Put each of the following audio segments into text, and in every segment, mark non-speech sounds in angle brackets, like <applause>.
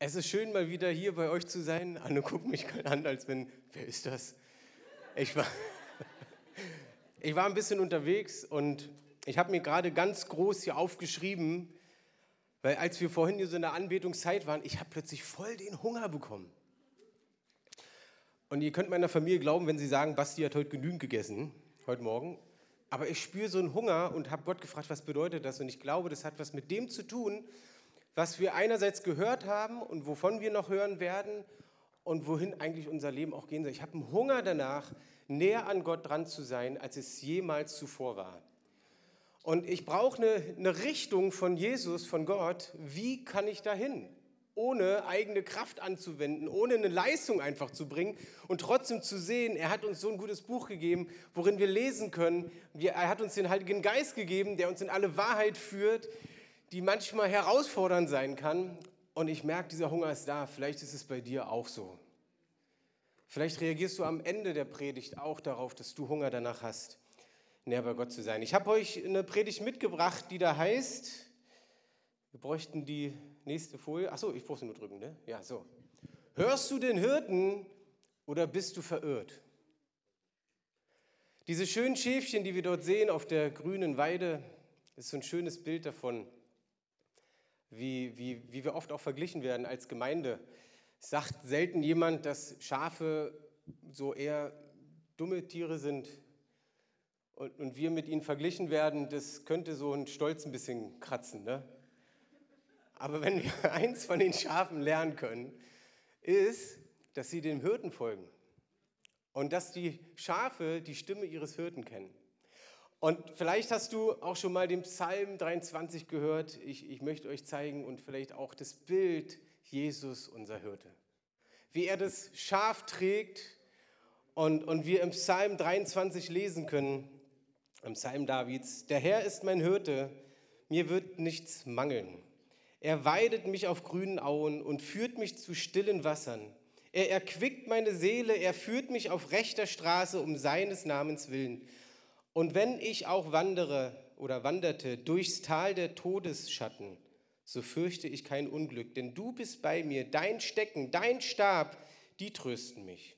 Es ist schön, mal wieder hier bei euch zu sein. Anne guckt mich an, als wenn, wer ist das? Ich war, <laughs> ich war ein bisschen unterwegs und ich habe mir gerade ganz groß hier aufgeschrieben, weil als wir vorhin hier so in der Anbetungszeit waren, ich habe plötzlich voll den Hunger bekommen. Und ihr könnt meiner Familie glauben, wenn sie sagen, Basti hat heute genügend gegessen, heute Morgen. Aber ich spüre so einen Hunger und habe Gott gefragt, was bedeutet das? Und ich glaube, das hat was mit dem zu tun, was wir einerseits gehört haben und wovon wir noch hören werden und wohin eigentlich unser Leben auch gehen soll. Ich habe einen Hunger danach, näher an Gott dran zu sein, als es jemals zuvor war. Und ich brauche eine, eine Richtung von Jesus, von Gott. Wie kann ich dahin? ohne eigene Kraft anzuwenden, ohne eine Leistung einfach zu bringen und trotzdem zu sehen, er hat uns so ein gutes Buch gegeben, worin wir lesen können. Er hat uns den Heiligen Geist gegeben, der uns in alle Wahrheit führt, die manchmal herausfordernd sein kann. Und ich merke, dieser Hunger ist da. Vielleicht ist es bei dir auch so. Vielleicht reagierst du am Ende der Predigt auch darauf, dass du Hunger danach hast, näher bei Gott zu sein. Ich habe euch eine Predigt mitgebracht, die da heißt, wir bräuchten die nächste Folie. Achso, ich brauche sie nur drücken, ne? Ja, so. Hörst du den Hirten oder bist du verirrt? Diese schönen Schäfchen, die wir dort sehen auf der grünen Weide, ist so ein schönes Bild davon, wie, wie, wie wir oft auch verglichen werden als Gemeinde. Es sagt selten jemand, dass Schafe so eher dumme Tiere sind und, und wir mit ihnen verglichen werden, das könnte so ein Stolz ein bisschen kratzen. Ne? Aber wenn wir <laughs> eins von den Schafen lernen können, ist, dass sie dem Hirten folgen und dass die Schafe die Stimme ihres Hirten kennen. Und vielleicht hast du auch schon mal den Psalm 23 gehört. Ich, ich möchte euch zeigen und vielleicht auch das Bild Jesus, unser Hirte. Wie er das Schaf trägt und, und wir im Psalm 23 lesen können, im Psalm Davids, der Herr ist mein Hirte, mir wird nichts mangeln. Er weidet mich auf grünen Auen und führt mich zu stillen Wassern. Er erquickt meine Seele, er führt mich auf rechter Straße um seines Namens willen. Und wenn ich auch wandere oder wanderte durchs Tal der Todesschatten, so fürchte ich kein Unglück, denn du bist bei mir, dein Stecken, dein Stab, die trösten mich.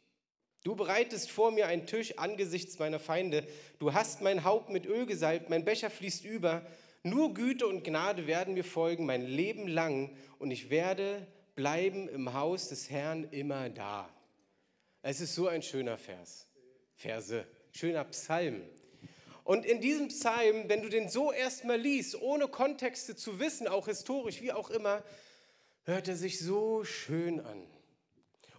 Du bereitest vor mir einen Tisch angesichts meiner Feinde, du hast mein Haupt mit Öl gesalbt, mein Becher fließt über, nur Güte und Gnade werden mir folgen mein Leben lang und ich werde bleiben im Haus des Herrn immer da. Es ist so ein schöner Vers, Verse, schöner Psalm. Und in diesem Psalm, wenn du den so erstmal liest, ohne Kontexte zu wissen, auch historisch, wie auch immer, hört er sich so schön an.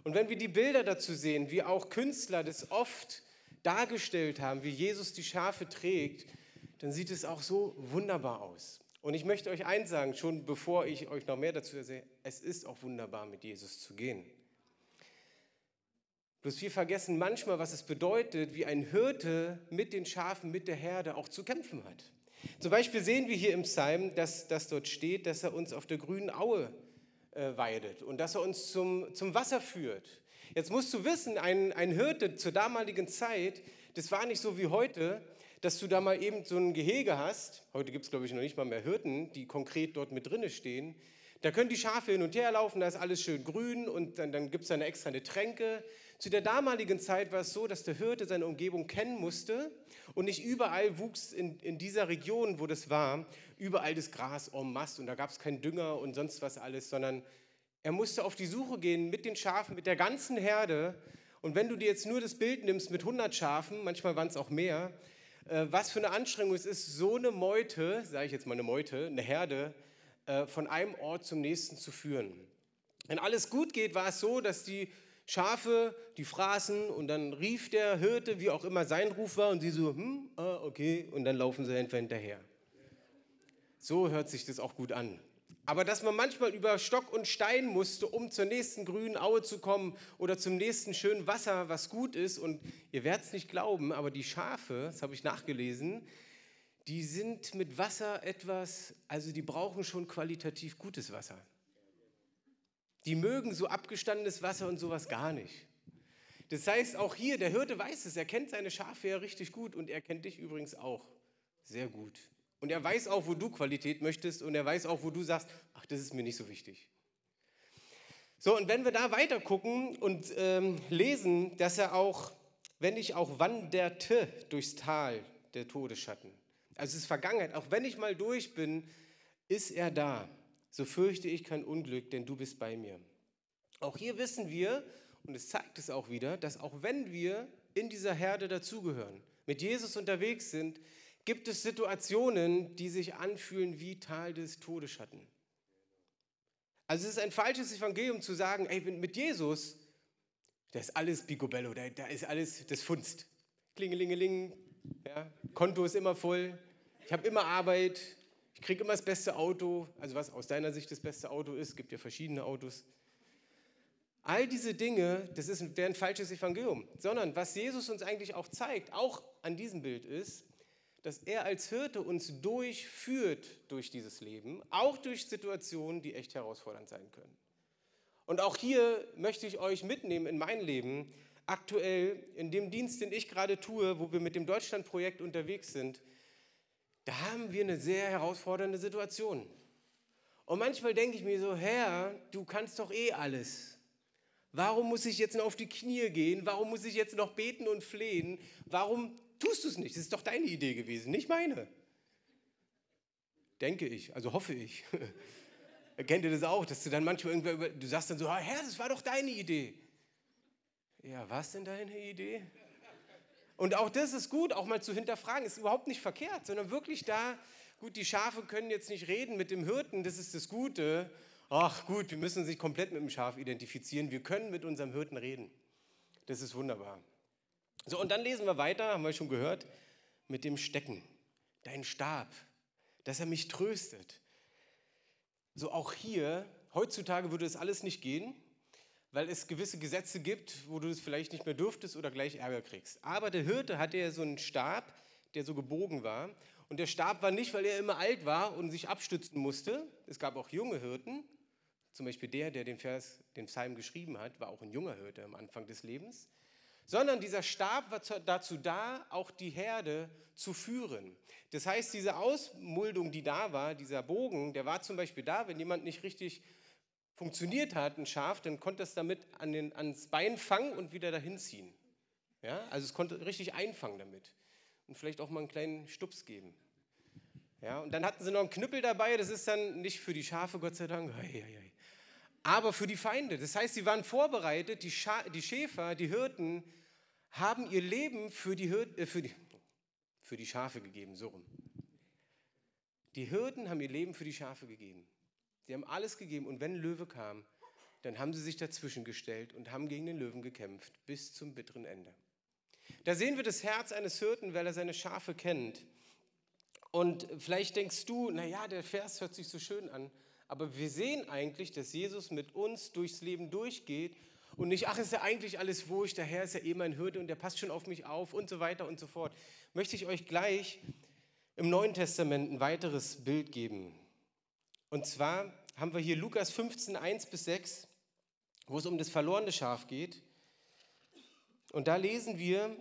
Und wenn wir die Bilder dazu sehen, wie auch Künstler das oft dargestellt haben, wie Jesus die Schafe trägt, dann sieht es auch so wunderbar aus. Und ich möchte euch eins sagen, schon bevor ich euch noch mehr dazu erzähle, es ist auch wunderbar, mit Jesus zu gehen. Bloß wir vergessen manchmal, was es bedeutet, wie ein Hirte mit den Schafen, mit der Herde auch zu kämpfen hat. Zum Beispiel sehen wir hier im Psalm, dass, dass dort steht, dass er uns auf der grünen Aue äh, weidet und dass er uns zum, zum Wasser führt. Jetzt musst du wissen, ein, ein Hirte zur damaligen Zeit, das war nicht so wie heute, dass du da mal eben so ein Gehege hast. Heute gibt es, glaube ich, noch nicht mal mehr Hirten, die konkret dort mit drinne stehen. Da können die Schafe hin und her laufen, da ist alles schön grün und dann, dann gibt es da eine extra eine Tränke. Zu der damaligen Zeit war es so, dass der Hirte seine Umgebung kennen musste und nicht überall wuchs in, in dieser Region, wo das war, überall das Gras en masse und da gab es keinen Dünger und sonst was alles, sondern er musste auf die Suche gehen mit den Schafen, mit der ganzen Herde. Und wenn du dir jetzt nur das Bild nimmst mit 100 Schafen, manchmal waren es auch mehr, äh, was für eine Anstrengung es ist, so eine Meute, sage ich jetzt mal eine Meute, eine Herde, äh, von einem Ort zum nächsten zu führen. Wenn alles gut geht, war es so, dass die Schafe, die fraßen und dann rief der Hirte, wie auch immer sein Ruf war, und sie so, hm, ah, okay, und dann laufen sie einfach hinterher. So hört sich das auch gut an. Aber dass man manchmal über Stock und Stein musste, um zur nächsten grünen Aue zu kommen oder zum nächsten schönen Wasser, was gut ist. Und ihr werdet es nicht glauben, aber die Schafe, das habe ich nachgelesen, die sind mit Wasser etwas, also die brauchen schon qualitativ gutes Wasser. Die mögen so abgestandenes Wasser und sowas gar nicht. Das heißt, auch hier, der Hirte weiß es, er kennt seine Schafe ja richtig gut und er kennt dich übrigens auch sehr gut. Und er weiß auch, wo du Qualität möchtest und er weiß auch, wo du sagst, ach, das ist mir nicht so wichtig. So, und wenn wir da weiter gucken und ähm, lesen, dass er auch, wenn ich auch wanderte durchs Tal der Todesschatten, also es ist Vergangenheit, auch wenn ich mal durch bin, ist er da. So fürchte ich kein Unglück, denn du bist bei mir. Auch hier wissen wir, und es zeigt es auch wieder, dass auch wenn wir in dieser Herde dazugehören, mit Jesus unterwegs sind, gibt es Situationen, die sich anfühlen wie Tal des Todesschatten. Also es ist ein falsches Evangelium zu sagen, ey, mit Jesus, da ist alles picobello, da, da ist alles das Funst. Klingelingeling, ja, Konto ist immer voll, ich habe immer Arbeit, kriege immer das beste Auto, also was aus deiner Sicht das beste Auto ist, gibt ja verschiedene Autos. All diese Dinge, das ist, wäre ein falsches Evangelium, sondern was Jesus uns eigentlich auch zeigt, auch an diesem Bild ist, dass er als Hirte uns durchführt durch dieses Leben, auch durch Situationen, die echt herausfordernd sein können. Und auch hier möchte ich euch mitnehmen in mein Leben. Aktuell in dem Dienst, den ich gerade tue, wo wir mit dem Deutschlandprojekt unterwegs sind, da haben wir eine sehr herausfordernde Situation. Und manchmal denke ich mir so, Herr, du kannst doch eh alles. Warum muss ich jetzt noch auf die Knie gehen? Warum muss ich jetzt noch beten und flehen? Warum tust du es nicht. Das ist doch deine Idee gewesen, nicht meine. Denke ich, also hoffe ich. <laughs> Kennt ihr das auch, dass du dann manchmal irgendwer, du sagst dann so, Herr, das war doch deine Idee. Ja, was denn deine Idee? Und auch das ist gut, auch mal zu hinterfragen, ist überhaupt nicht verkehrt, sondern wirklich da, gut, die Schafe können jetzt nicht reden mit dem Hirten, das ist das Gute. Ach gut, wir müssen uns nicht komplett mit dem Schaf identifizieren, wir können mit unserem Hirten reden. Das ist wunderbar. So, und dann lesen wir weiter, haben wir schon gehört, mit dem Stecken, dein Stab, dass er mich tröstet. So auch hier, heutzutage würde es alles nicht gehen, weil es gewisse Gesetze gibt, wo du es vielleicht nicht mehr dürftest oder gleich Ärger kriegst. Aber der Hirte hatte ja so einen Stab, der so gebogen war. Und der Stab war nicht, weil er immer alt war und sich abstützen musste. Es gab auch junge Hirten. Zum Beispiel der, der den Vers, den Psalm geschrieben hat, war auch ein junger Hirte am Anfang des Lebens sondern dieser Stab war dazu da, auch die Herde zu führen. Das heißt, diese Ausmuldung, die da war, dieser Bogen, der war zum Beispiel da, wenn jemand nicht richtig funktioniert hat, ein Schaf, dann konnte es damit an den, ans Bein fangen und wieder dahin ziehen. Ja? Also es konnte richtig einfangen damit und vielleicht auch mal einen kleinen Stups geben. Ja? Und dann hatten sie noch einen Knüppel dabei, das ist dann nicht für die Schafe, Gott sei Dank, aber für die Feinde. Das heißt, sie waren vorbereitet, die, Scha die Schäfer, die Hirten haben ihr Leben für die, Hir äh, für, die, für die Schafe gegeben, so rum. Die Hirten haben ihr Leben für die Schafe gegeben. Sie haben alles gegeben und wenn Löwe kam, dann haben sie sich dazwischen gestellt und haben gegen den Löwen gekämpft bis zum bitteren Ende. Da sehen wir das Herz eines Hirten, weil er seine Schafe kennt. Und vielleicht denkst du, naja, der Vers hört sich so schön an, aber wir sehen eigentlich, dass Jesus mit uns durchs Leben durchgeht und nicht, ach, ist ja eigentlich alles wurscht, Herr ist ja eh mein Hürde und der passt schon auf mich auf und so weiter und so fort. Möchte ich euch gleich im Neuen Testament ein weiteres Bild geben. Und zwar haben wir hier Lukas 15, 1 bis 6, wo es um das verlorene Schaf geht. Und da lesen wir,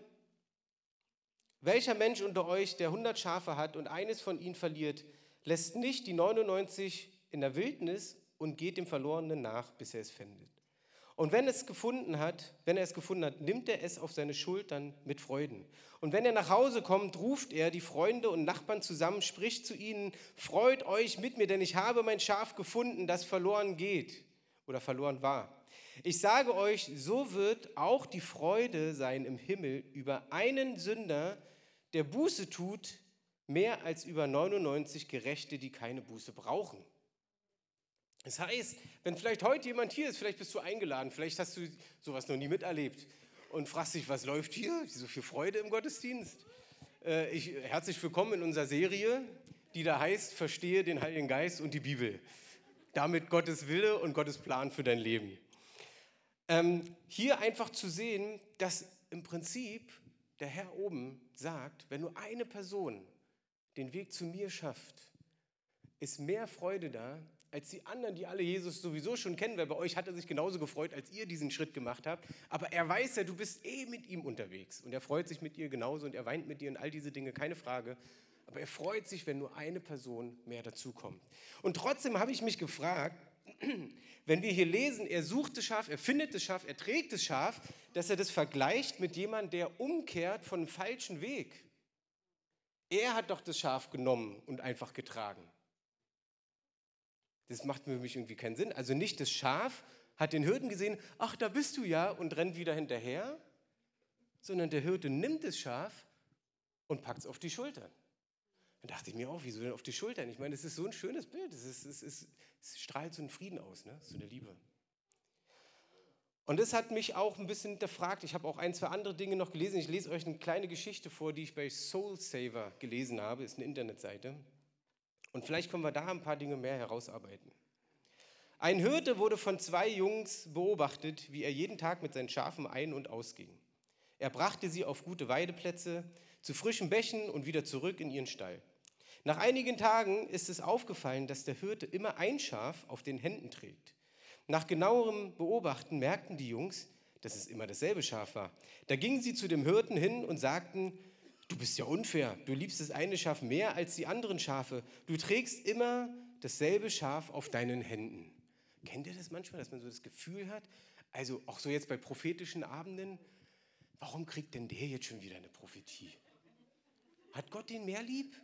welcher Mensch unter euch, der 100 Schafe hat und eines von ihnen verliert, lässt nicht die 99 in der Wildnis und geht dem Verlorenen nach, bis er es findet. Und wenn es gefunden hat, wenn er es gefunden hat, nimmt er es auf seine Schultern mit Freuden. Und wenn er nach Hause kommt, ruft er die Freunde und Nachbarn zusammen, spricht zu ihnen: Freut euch mit mir, denn ich habe mein Schaf gefunden, das verloren geht oder verloren war. Ich sage euch, so wird auch die Freude sein im Himmel über einen Sünder, der Buße tut, mehr als über 99 Gerechte, die keine Buße brauchen. Das heißt, wenn vielleicht heute jemand hier ist, vielleicht bist du eingeladen, vielleicht hast du sowas noch nie miterlebt und fragst dich, was läuft hier? So viel Freude im Gottesdienst. Äh, ich, herzlich willkommen in unserer Serie, die da heißt, verstehe den Heiligen Geist und die Bibel. Damit Gottes Wille und Gottes Plan für dein Leben. Ähm, hier einfach zu sehen, dass im Prinzip der Herr oben sagt, wenn nur eine Person den Weg zu mir schafft, ist mehr Freude da, als die anderen, die alle Jesus sowieso schon kennen, weil bei euch hat er sich genauso gefreut, als ihr diesen Schritt gemacht habt. Aber er weiß ja, du bist eh mit ihm unterwegs und er freut sich mit dir genauso und er weint mit dir und all diese Dinge, keine Frage. Aber er freut sich, wenn nur eine Person mehr dazukommt. Und trotzdem habe ich mich gefragt, <clears throat> wenn wir hier lesen, er sucht das Schaf, er findet das Schaf, er trägt das Schaf, dass er das vergleicht mit jemandem, der umkehrt von einem falschen Weg. Er hat doch das Schaf genommen und einfach getragen. Das macht für mich irgendwie keinen Sinn. Also nicht das Schaf hat den Hirten gesehen, ach, da bist du ja, und rennt wieder hinterher, sondern der Hirte nimmt das Schaf und packt es auf die Schultern. Dann dachte ich mir auch, wieso denn auf die Schultern? Ich meine, es ist so ein schönes Bild. Es, ist, es, ist, es strahlt so einen Frieden aus, ne? so eine Liebe. Und das hat mich auch ein bisschen hinterfragt. Ich habe auch ein, zwei andere Dinge noch gelesen. Ich lese euch eine kleine Geschichte vor, die ich bei Soul Saver gelesen habe. Ist eine Internetseite. Und vielleicht können wir da ein paar Dinge mehr herausarbeiten. Ein Hirte wurde von zwei Jungs beobachtet, wie er jeden Tag mit seinen Schafen ein- und ausging. Er brachte sie auf gute Weideplätze, zu frischen Bächen und wieder zurück in ihren Stall. Nach einigen Tagen ist es aufgefallen, dass der Hirte immer ein Schaf auf den Händen trägt. Nach genauerem Beobachten merkten die Jungs, dass es immer dasselbe Schaf war. Da gingen sie zu dem Hirten hin und sagten, du bist ja unfair, du liebst das eine Schaf mehr als die anderen Schafe, du trägst immer dasselbe Schaf auf deinen Händen. Kennt ihr das manchmal, dass man so das Gefühl hat, also auch so jetzt bei prophetischen Abenden, warum kriegt denn der jetzt schon wieder eine Prophetie? Hat Gott den mehr lieb?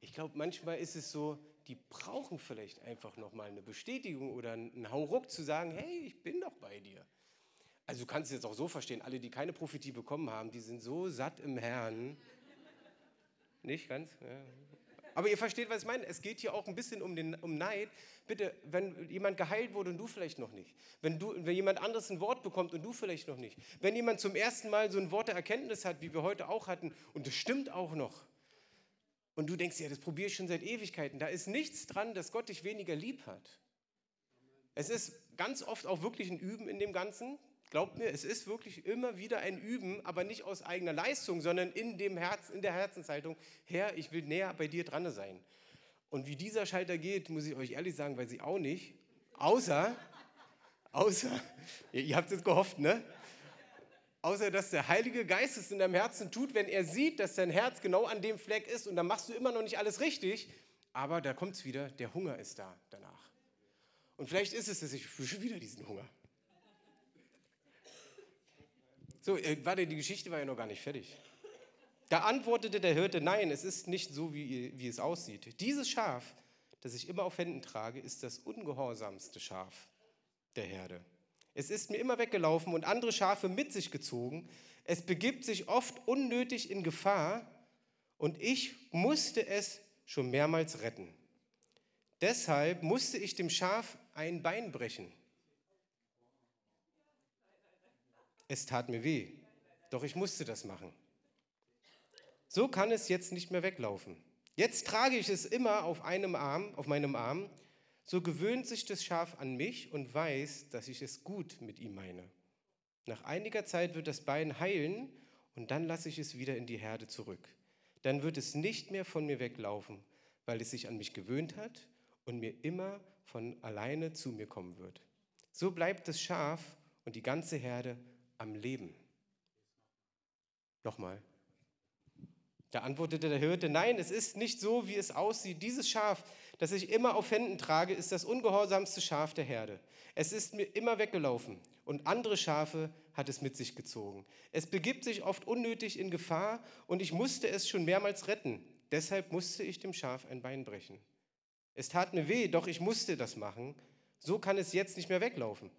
Ich glaube, manchmal ist es so, die brauchen vielleicht einfach nochmal eine Bestätigung oder einen Hauruck zu sagen, hey, ich bin doch bei dir. Also du kannst es jetzt auch so verstehen, alle, die keine Prophetie bekommen haben, die sind so satt im Herrn. Nicht ganz? Ja. Aber ihr versteht, was ich meine. Es geht hier auch ein bisschen um, den, um Neid. Bitte, wenn jemand geheilt wurde und du vielleicht noch nicht. Wenn, du, wenn jemand anderes ein Wort bekommt und du vielleicht noch nicht. Wenn jemand zum ersten Mal so ein Wort der Erkenntnis hat, wie wir heute auch hatten, und es stimmt auch noch. Und du denkst, ja, das probiere ich schon seit Ewigkeiten. Da ist nichts dran, dass Gott dich weniger lieb hat. Es ist ganz oft auch wirklich ein Üben in dem Ganzen. Glaubt mir, es ist wirklich immer wieder ein Üben, aber nicht aus eigener Leistung, sondern in, dem Herz, in der Herzenshaltung, Herr, ich will näher bei dir dran sein. Und wie dieser Schalter geht, muss ich euch ehrlich sagen, weiß ich auch nicht. Außer, außer, ihr habt es gehofft, ne? Außer dass der Heilige Geist es in deinem Herzen tut, wenn er sieht, dass dein Herz genau an dem Fleck ist und dann machst du immer noch nicht alles richtig, aber da kommt es wieder, der Hunger ist da danach. Und vielleicht ist es dass ich schon wieder diesen Hunger. So, äh, warte, die Geschichte war ja noch gar nicht fertig. Da antwortete der Hirte, nein, es ist nicht so, wie, wie es aussieht. Dieses Schaf, das ich immer auf Händen trage, ist das ungehorsamste Schaf der Herde. Es ist mir immer weggelaufen und andere Schafe mit sich gezogen. Es begibt sich oft unnötig in Gefahr und ich musste es schon mehrmals retten. Deshalb musste ich dem Schaf ein Bein brechen. Es tat mir weh, doch ich musste das machen. So kann es jetzt nicht mehr weglaufen. Jetzt trage ich es immer auf einem Arm, auf meinem Arm so gewöhnt sich das Schaf an mich und weiß, dass ich es gut mit ihm meine. Nach einiger Zeit wird das Bein heilen und dann lasse ich es wieder in die Herde zurück. Dann wird es nicht mehr von mir weglaufen, weil es sich an mich gewöhnt hat und mir immer von alleine zu mir kommen wird. So bleibt das Schaf und die ganze Herde am Leben. Nochmal. Da antwortete der Hirte, nein, es ist nicht so, wie es aussieht. Dieses Schaf, das ich immer auf Händen trage, ist das ungehorsamste Schaf der Herde. Es ist mir immer weggelaufen und andere Schafe hat es mit sich gezogen. Es begibt sich oft unnötig in Gefahr und ich musste es schon mehrmals retten. Deshalb musste ich dem Schaf ein Bein brechen. Es tat mir weh, doch ich musste das machen. So kann es jetzt nicht mehr weglaufen.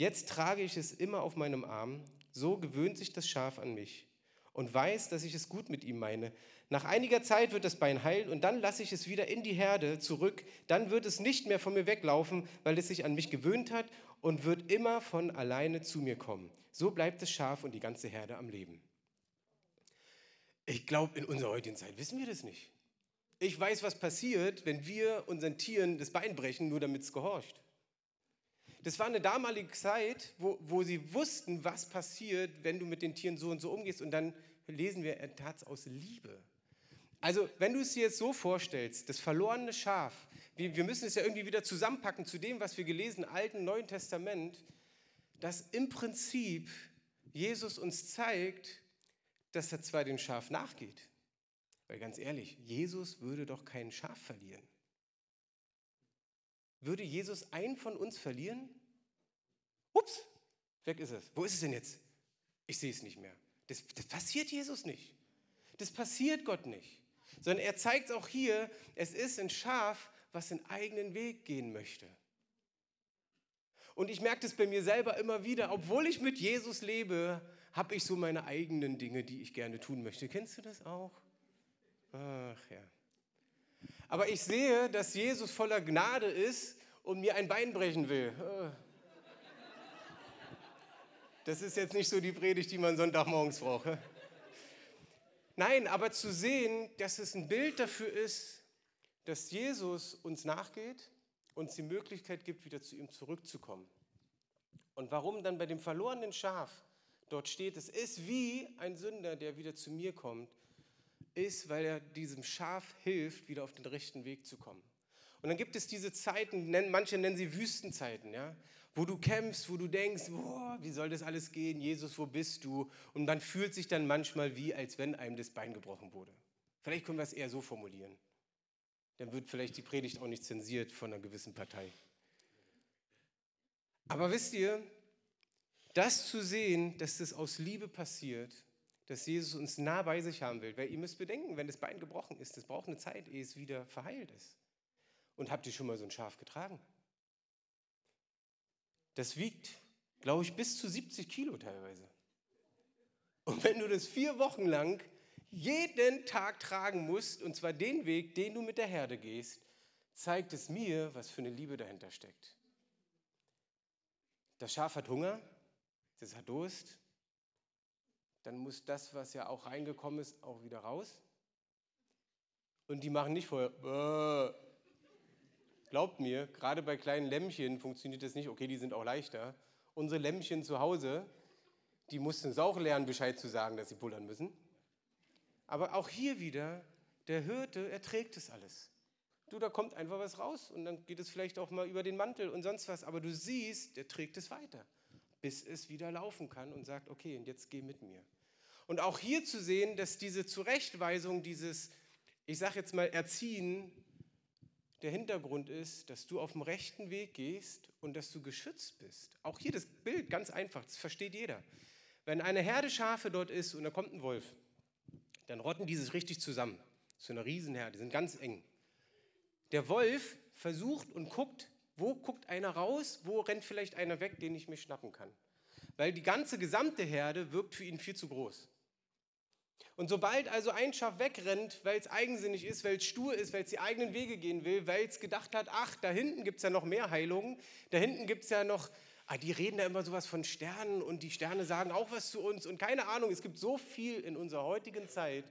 Jetzt trage ich es immer auf meinem Arm. So gewöhnt sich das Schaf an mich und weiß, dass ich es gut mit ihm meine. Nach einiger Zeit wird das Bein heilen und dann lasse ich es wieder in die Herde zurück. Dann wird es nicht mehr von mir weglaufen, weil es sich an mich gewöhnt hat und wird immer von alleine zu mir kommen. So bleibt das Schaf und die ganze Herde am Leben. Ich glaube, in unserer heutigen Zeit wissen wir das nicht. Ich weiß, was passiert, wenn wir unseren Tieren das Bein brechen, nur damit es gehorcht. Das war eine damalige Zeit, wo, wo sie wussten, was passiert, wenn du mit den Tieren so und so umgehst. Und dann lesen wir, er tat es aus Liebe. Also, wenn du es dir jetzt so vorstellst, das verlorene Schaf, wir, wir müssen es ja irgendwie wieder zusammenpacken zu dem, was wir gelesen, Alten, Neuen Testament, dass im Prinzip Jesus uns zeigt, dass er zwar dem Schaf nachgeht, weil ganz ehrlich, Jesus würde doch kein Schaf verlieren. Würde Jesus einen von uns verlieren? Ups, weg ist es. Wo ist es denn jetzt? Ich sehe es nicht mehr. Das, das passiert Jesus nicht. Das passiert Gott nicht. Sondern er zeigt auch hier, es ist ein Schaf, was den eigenen Weg gehen möchte. Und ich merke das bei mir selber immer wieder, obwohl ich mit Jesus lebe, habe ich so meine eigenen Dinge, die ich gerne tun möchte. Kennst du das auch? Ach ja. Aber ich sehe, dass Jesus voller Gnade ist und mir ein Bein brechen will. Ah. Das ist jetzt nicht so die Predigt, die man Sonntagmorgens braucht. Nein, aber zu sehen, dass es ein Bild dafür ist, dass Jesus uns nachgeht, uns die Möglichkeit gibt, wieder zu ihm zurückzukommen. Und warum dann bei dem verlorenen Schaf dort steht, es ist wie ein Sünder, der wieder zu mir kommt, ist, weil er diesem Schaf hilft, wieder auf den rechten Weg zu kommen. Und dann gibt es diese Zeiten, manche nennen sie Wüstenzeiten, ja, wo du kämpfst, wo du denkst, boah, wie soll das alles gehen? Jesus, wo bist du? Und man fühlt sich dann manchmal wie, als wenn einem das Bein gebrochen wurde. Vielleicht können wir es eher so formulieren. Dann wird vielleicht die Predigt auch nicht zensiert von einer gewissen Partei. Aber wisst ihr, das zu sehen, dass das aus Liebe passiert, dass Jesus uns nah bei sich haben will, weil ihr müsst bedenken, wenn das Bein gebrochen ist, das braucht eine Zeit, ehe es wieder verheilt ist. Und habt ihr schon mal so ein Schaf getragen? Das wiegt, glaube ich, bis zu 70 Kilo teilweise. Und wenn du das vier Wochen lang jeden Tag tragen musst, und zwar den Weg, den du mit der Herde gehst, zeigt es mir, was für eine Liebe dahinter steckt. Das Schaf hat Hunger, das hat Durst, dann muss das, was ja auch reingekommen ist, auch wieder raus. Und die machen nicht vorher, Glaubt mir, gerade bei kleinen Lämmchen funktioniert das nicht. Okay, die sind auch leichter. Unsere Lämmchen zu Hause, die mussten es auch lernen, Bescheid zu sagen, dass sie pullern müssen. Aber auch hier wieder, der Hirte erträgt es alles. Du, da kommt einfach was raus und dann geht es vielleicht auch mal über den Mantel und sonst was. Aber du siehst, der trägt es weiter, bis es wieder laufen kann und sagt, okay, und jetzt geh mit mir. Und auch hier zu sehen, dass diese Zurechtweisung, dieses, ich sage jetzt mal, Erziehen, der Hintergrund ist, dass du auf dem rechten Weg gehst und dass du geschützt bist. Auch hier das Bild, ganz einfach, das versteht jeder. Wenn eine Herde Schafe dort ist und da kommt ein Wolf, dann rotten die sich richtig zusammen. So eine Riesenherde, die sind ganz eng. Der Wolf versucht und guckt, wo guckt einer raus, wo rennt vielleicht einer weg, den ich mir schnappen kann. Weil die ganze gesamte Herde wirkt für ihn viel zu groß. Und sobald also ein Schaf wegrennt, weil es eigensinnig ist, weil es stur ist, weil es die eigenen Wege gehen will, weil es gedacht hat, ach, da hinten gibt es ja noch mehr Heilungen, da hinten gibt es ja noch, ah, die reden da immer sowas von Sternen und die Sterne sagen auch was zu uns und keine Ahnung, es gibt so viel in unserer heutigen Zeit,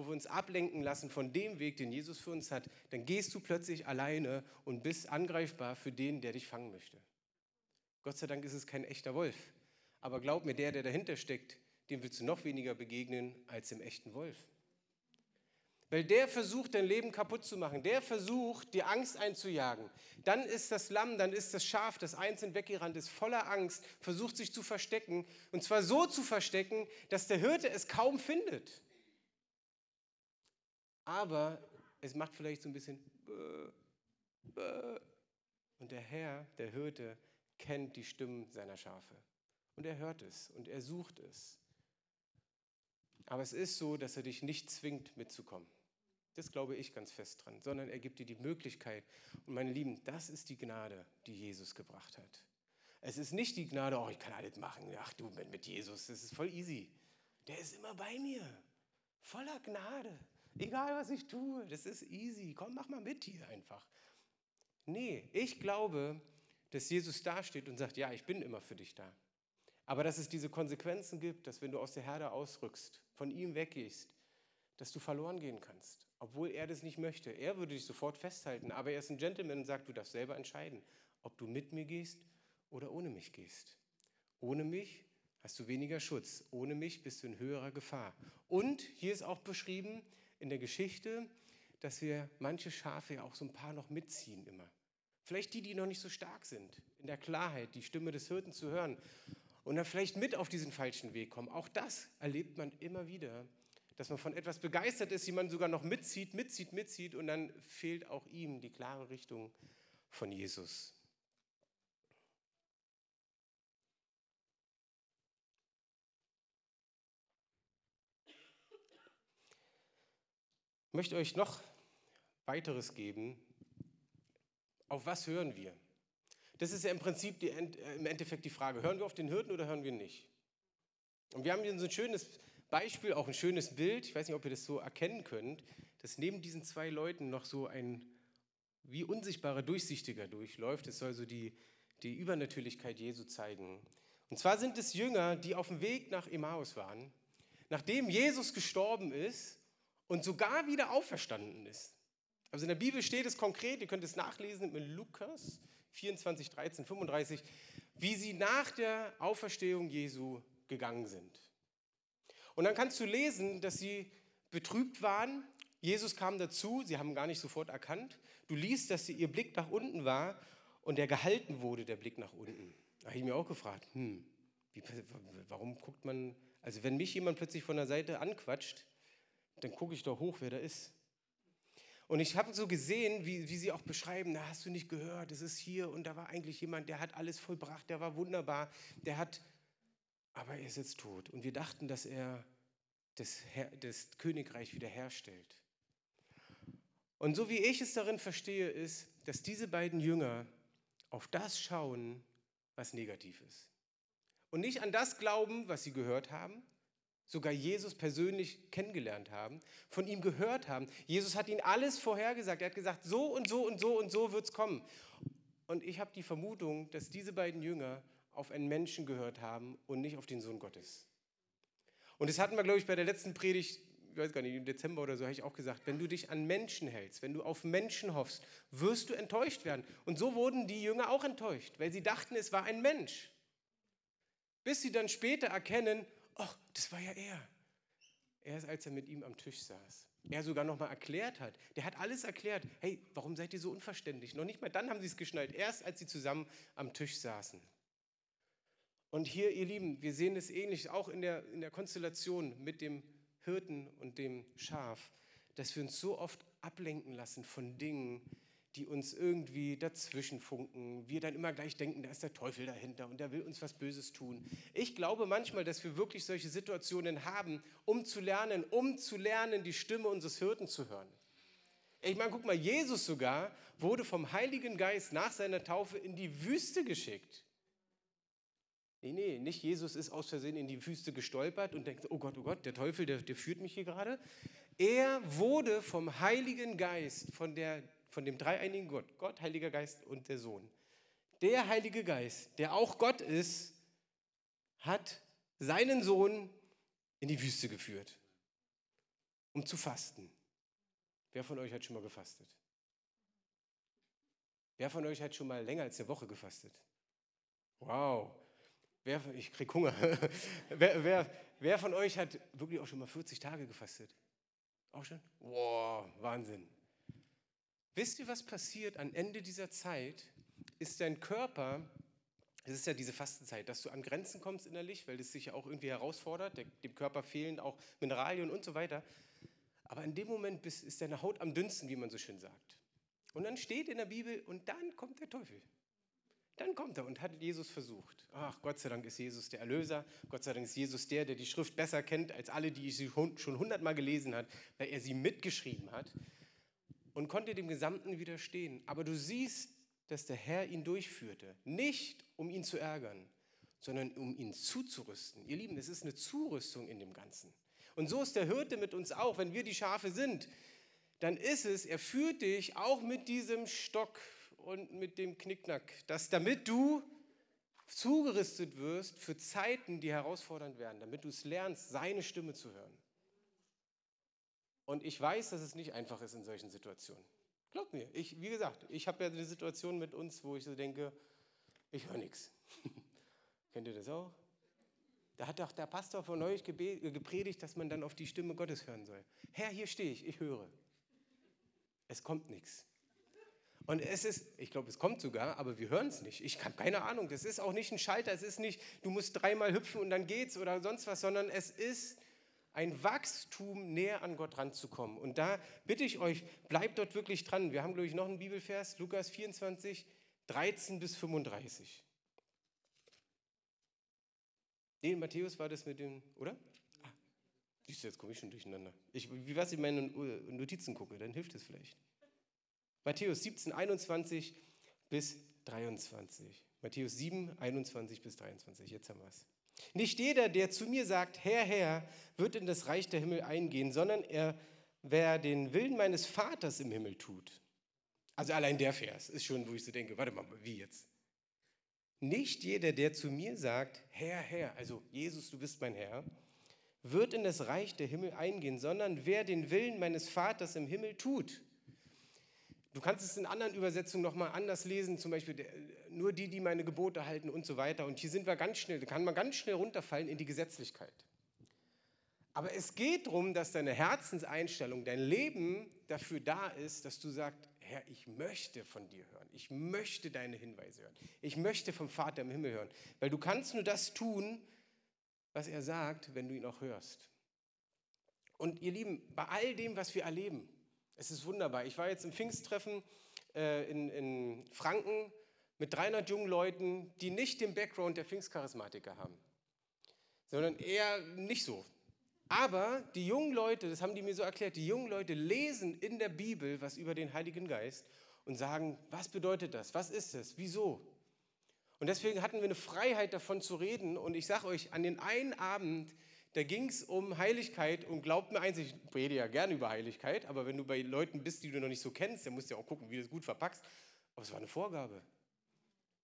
wo wir uns ablenken lassen von dem Weg, den Jesus für uns hat, dann gehst du plötzlich alleine und bist angreifbar für den, der dich fangen möchte. Gott sei Dank ist es kein echter Wolf. Aber glaub mir, der, der dahinter steckt, dem willst du noch weniger begegnen als dem echten Wolf. Weil der versucht, dein Leben kaputt zu machen. Der versucht, dir Angst einzujagen. Dann ist das Lamm, dann ist das Schaf, das einzeln weggerannt ist, voller Angst, versucht sich zu verstecken. Und zwar so zu verstecken, dass der Hirte es kaum findet. Aber es macht vielleicht so ein bisschen. Und der Herr, der Hirte, kennt die Stimmen seiner Schafe. Und er hört es und er sucht es. Aber es ist so, dass er dich nicht zwingt, mitzukommen. Das glaube ich ganz fest dran, sondern er gibt dir die Möglichkeit. Und meine Lieben, das ist die Gnade, die Jesus gebracht hat. Es ist nicht die Gnade, oh, ich kann alles machen. Ach du, mit Jesus, das ist voll easy. Der ist immer bei mir. Voller Gnade. Egal, was ich tue, das ist easy. Komm, mach mal mit hier einfach. Nee, ich glaube, dass Jesus dasteht und sagt, ja, ich bin immer für dich da. Aber dass es diese Konsequenzen gibt, dass wenn du aus der Herde ausrückst, von ihm weggehst, dass du verloren gehen kannst, obwohl er das nicht möchte. Er würde dich sofort festhalten, aber er ist ein Gentleman und sagt, du darfst selber entscheiden, ob du mit mir gehst oder ohne mich gehst. Ohne mich hast du weniger Schutz, ohne mich bist du in höherer Gefahr. Und hier ist auch beschrieben in der Geschichte, dass wir manche Schafe ja auch so ein paar noch mitziehen immer. Vielleicht die, die noch nicht so stark sind, in der Klarheit, die Stimme des Hirten zu hören und dann vielleicht mit auf diesen falschen Weg kommen. Auch das erlebt man immer wieder, dass man von etwas begeistert ist, jemand sogar noch mitzieht, mitzieht, mitzieht und dann fehlt auch ihm die klare Richtung von Jesus. Möchte euch noch weiteres geben. Auf was hören wir? Das ist ja im Prinzip die, äh, im Endeffekt die Frage. Hören wir auf den Hirten oder hören wir nicht? Und wir haben hier so ein schönes Beispiel, auch ein schönes Bild. Ich weiß nicht, ob ihr das so erkennen könnt, dass neben diesen zwei Leuten noch so ein wie unsichtbarer Durchsichtiger durchläuft. Es soll so die, die Übernatürlichkeit Jesu zeigen. Und zwar sind es Jünger, die auf dem Weg nach Emmaus waren, nachdem Jesus gestorben ist und sogar wieder auferstanden ist. Also in der Bibel steht es konkret, ihr könnt es nachlesen mit Lukas 24, 13, 35, wie sie nach der Auferstehung Jesu gegangen sind. Und dann kannst du lesen, dass sie betrübt waren. Jesus kam dazu, sie haben gar nicht sofort erkannt. Du liest, dass sie, ihr Blick nach unten war und der gehalten wurde, der Blick nach unten. Da habe ich mir auch gefragt, hm, wie, warum guckt man, also wenn mich jemand plötzlich von der Seite anquatscht, dann gucke ich doch hoch, wer da ist. Und ich habe so gesehen, wie, wie sie auch beschreiben, da hast du nicht gehört, es ist hier und da war eigentlich jemand, der hat alles vollbracht, der war wunderbar, der hat, aber er ist jetzt tot. Und wir dachten, dass er das, das Königreich wiederherstellt. Und so wie ich es darin verstehe, ist, dass diese beiden Jünger auf das schauen, was negativ ist. Und nicht an das glauben, was sie gehört haben, sogar Jesus persönlich kennengelernt haben, von ihm gehört haben. Jesus hat ihnen alles vorhergesagt. Er hat gesagt, so und so und so und so wird es kommen. Und ich habe die Vermutung, dass diese beiden Jünger auf einen Menschen gehört haben und nicht auf den Sohn Gottes. Und das hatten wir, glaube ich, bei der letzten Predigt, ich weiß gar nicht, im Dezember oder so, habe ich auch gesagt, wenn du dich an Menschen hältst, wenn du auf Menschen hoffst, wirst du enttäuscht werden. Und so wurden die Jünger auch enttäuscht, weil sie dachten, es war ein Mensch. Bis sie dann später erkennen, ach, das war ja er. Erst als er mit ihm am Tisch saß. Er sogar noch mal erklärt hat. Der hat alles erklärt. Hey, warum seid ihr so unverständlich? Noch nicht mal dann haben sie es geschnallt. Erst als sie zusammen am Tisch saßen. Und hier, ihr Lieben, wir sehen es ähnlich, auch in der, in der Konstellation mit dem Hirten und dem Schaf, dass wir uns so oft ablenken lassen von Dingen, die uns irgendwie dazwischen funken. Wir dann immer gleich denken, da ist der Teufel dahinter und der will uns was Böses tun. Ich glaube manchmal, dass wir wirklich solche Situationen haben, um zu lernen, um zu lernen, die Stimme unseres Hirten zu hören. Ich meine, guck mal, Jesus sogar wurde vom Heiligen Geist nach seiner Taufe in die Wüste geschickt. Nee, nee, nicht Jesus ist aus Versehen in die Wüste gestolpert und denkt, oh Gott, oh Gott, der Teufel, der, der führt mich hier gerade. Er wurde vom Heiligen Geist, von, der, von dem dreieinigen Gott, Gott, Heiliger Geist und der Sohn. Der Heilige Geist, der auch Gott ist, hat seinen Sohn in die Wüste geführt, um zu fasten. Wer von euch hat schon mal gefastet? Wer von euch hat schon mal länger als eine Woche gefastet? Wow, Wer, ich kriege Hunger. <laughs> wer, wer, wer von euch hat wirklich auch schon mal 40 Tage gefastet? Auch schon? Wow, Wahnsinn. Wisst ihr, was passiert am Ende dieser Zeit? Ist dein Körper, es ist ja diese Fastenzeit, dass du an Grenzen kommst innerlich, weil es sich ja auch irgendwie herausfordert, dem Körper fehlen auch Mineralien und so weiter. Aber in dem Moment ist deine Haut am dünnsten, wie man so schön sagt. Und dann steht in der Bibel, und dann kommt der Teufel. Dann kommt er und hat Jesus versucht. Ach, Gott sei Dank ist Jesus der Erlöser. Gott sei Dank ist Jesus der, der die Schrift besser kennt als alle, die sie schon hundertmal gelesen hat, weil er sie mitgeschrieben hat und konnte dem Gesamten widerstehen. Aber du siehst, dass der Herr ihn durchführte. Nicht, um ihn zu ärgern, sondern um ihn zuzurüsten. Ihr Lieben, es ist eine Zurüstung in dem Ganzen. Und so ist der Hirte mit uns auch. Wenn wir die Schafe sind, dann ist es, er führt dich auch mit diesem Stock und mit dem Knickknack, dass damit du zugerüstet wirst für Zeiten, die herausfordernd werden, damit du es lernst, seine Stimme zu hören. Und ich weiß, dass es nicht einfach ist in solchen Situationen. Glaubt mir, ich, wie gesagt, ich habe ja eine Situation mit uns, wo ich so denke, ich höre nichts. <laughs> Kennt ihr das auch? Da hat doch der Pastor von euch gepredigt, dass man dann auf die Stimme Gottes hören soll. Herr, hier stehe ich, ich höre. Es kommt nichts. Und es ist, ich glaube, es kommt sogar, aber wir hören es nicht. Ich habe keine Ahnung. Das ist auch nicht ein Schalter. Es ist nicht, du musst dreimal hüpfen und dann geht's oder sonst was, sondern es ist ein Wachstum, näher an Gott ranzukommen. Und da bitte ich euch, bleibt dort wirklich dran. Wir haben, glaube ich, noch einen Bibelvers, Lukas 24, 13 bis 35. Nee, Matthäus war das mit dem, oder? Ah, siehst du, jetzt komme ich schon durcheinander. Ich, wie was ich in meine Notizen gucke, dann hilft es vielleicht. Matthäus 17, 21 bis 23. Matthäus 7, 21 bis 23. Jetzt haben wir es. Nicht jeder, der zu mir sagt, Herr, Herr, wird in das Reich der Himmel eingehen, sondern er, wer den Willen meines Vaters im Himmel tut. Also allein der Vers ist schon, wo ich so denke, warte mal, wie jetzt? Nicht jeder, der zu mir sagt, Herr, Herr, also Jesus, du bist mein Herr, wird in das Reich der Himmel eingehen, sondern wer den Willen meines Vaters im Himmel tut. Du kannst es in anderen Übersetzungen nochmal anders lesen, zum Beispiel der, nur die, die meine Gebote halten und so weiter. Und hier sind wir ganz schnell, da kann man ganz schnell runterfallen in die Gesetzlichkeit. Aber es geht darum, dass deine Herzenseinstellung, dein Leben dafür da ist, dass du sagst, Herr, ich möchte von dir hören. Ich möchte deine Hinweise hören. Ich möchte vom Vater im Himmel hören. Weil du kannst nur das tun, was er sagt, wenn du ihn auch hörst. Und ihr Lieben, bei all dem, was wir erleben, es ist wunderbar. Ich war jetzt im Pfingsttreffen äh, in, in Franken mit 300 jungen Leuten, die nicht den Background der Pfingstcharismatiker haben, sondern eher nicht so. Aber die jungen Leute, das haben die mir so erklärt, die jungen Leute lesen in der Bibel was über den Heiligen Geist und sagen, was bedeutet das? Was ist es? Wieso? Und deswegen hatten wir eine Freiheit davon zu reden. Und ich sage euch, an den einen Abend da ging es um Heiligkeit und glaubt mir eins, ich rede ja gerne über Heiligkeit, aber wenn du bei Leuten bist, die du noch nicht so kennst, dann musst du ja auch gucken, wie du das gut verpackst. Aber es war eine Vorgabe.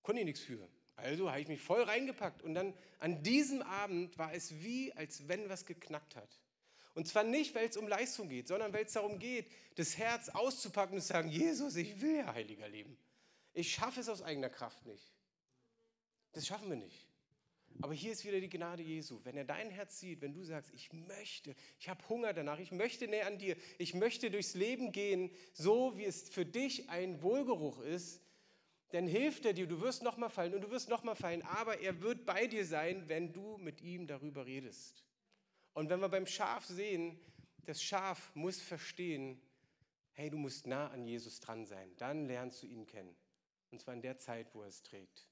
Konnte ich nichts für. Also habe ich mich voll reingepackt und dann an diesem Abend war es wie, als wenn was geknackt hat. Und zwar nicht, weil es um Leistung geht, sondern weil es darum geht, das Herz auszupacken und zu sagen, Jesus, ich will ja heiliger leben. Ich schaffe es aus eigener Kraft nicht. Das schaffen wir nicht. Aber hier ist wieder die Gnade Jesu. Wenn er dein Herz sieht, wenn du sagst, ich möchte, ich habe Hunger danach, ich möchte näher an dir, ich möchte durchs Leben gehen, so wie es für dich ein Wohlgeruch ist, dann hilft er dir. Du wirst nochmal fallen und du wirst nochmal fallen, aber er wird bei dir sein, wenn du mit ihm darüber redest. Und wenn wir beim Schaf sehen, das Schaf muss verstehen, hey, du musst nah an Jesus dran sein, dann lernst du ihn kennen. Und zwar in der Zeit, wo er es trägt.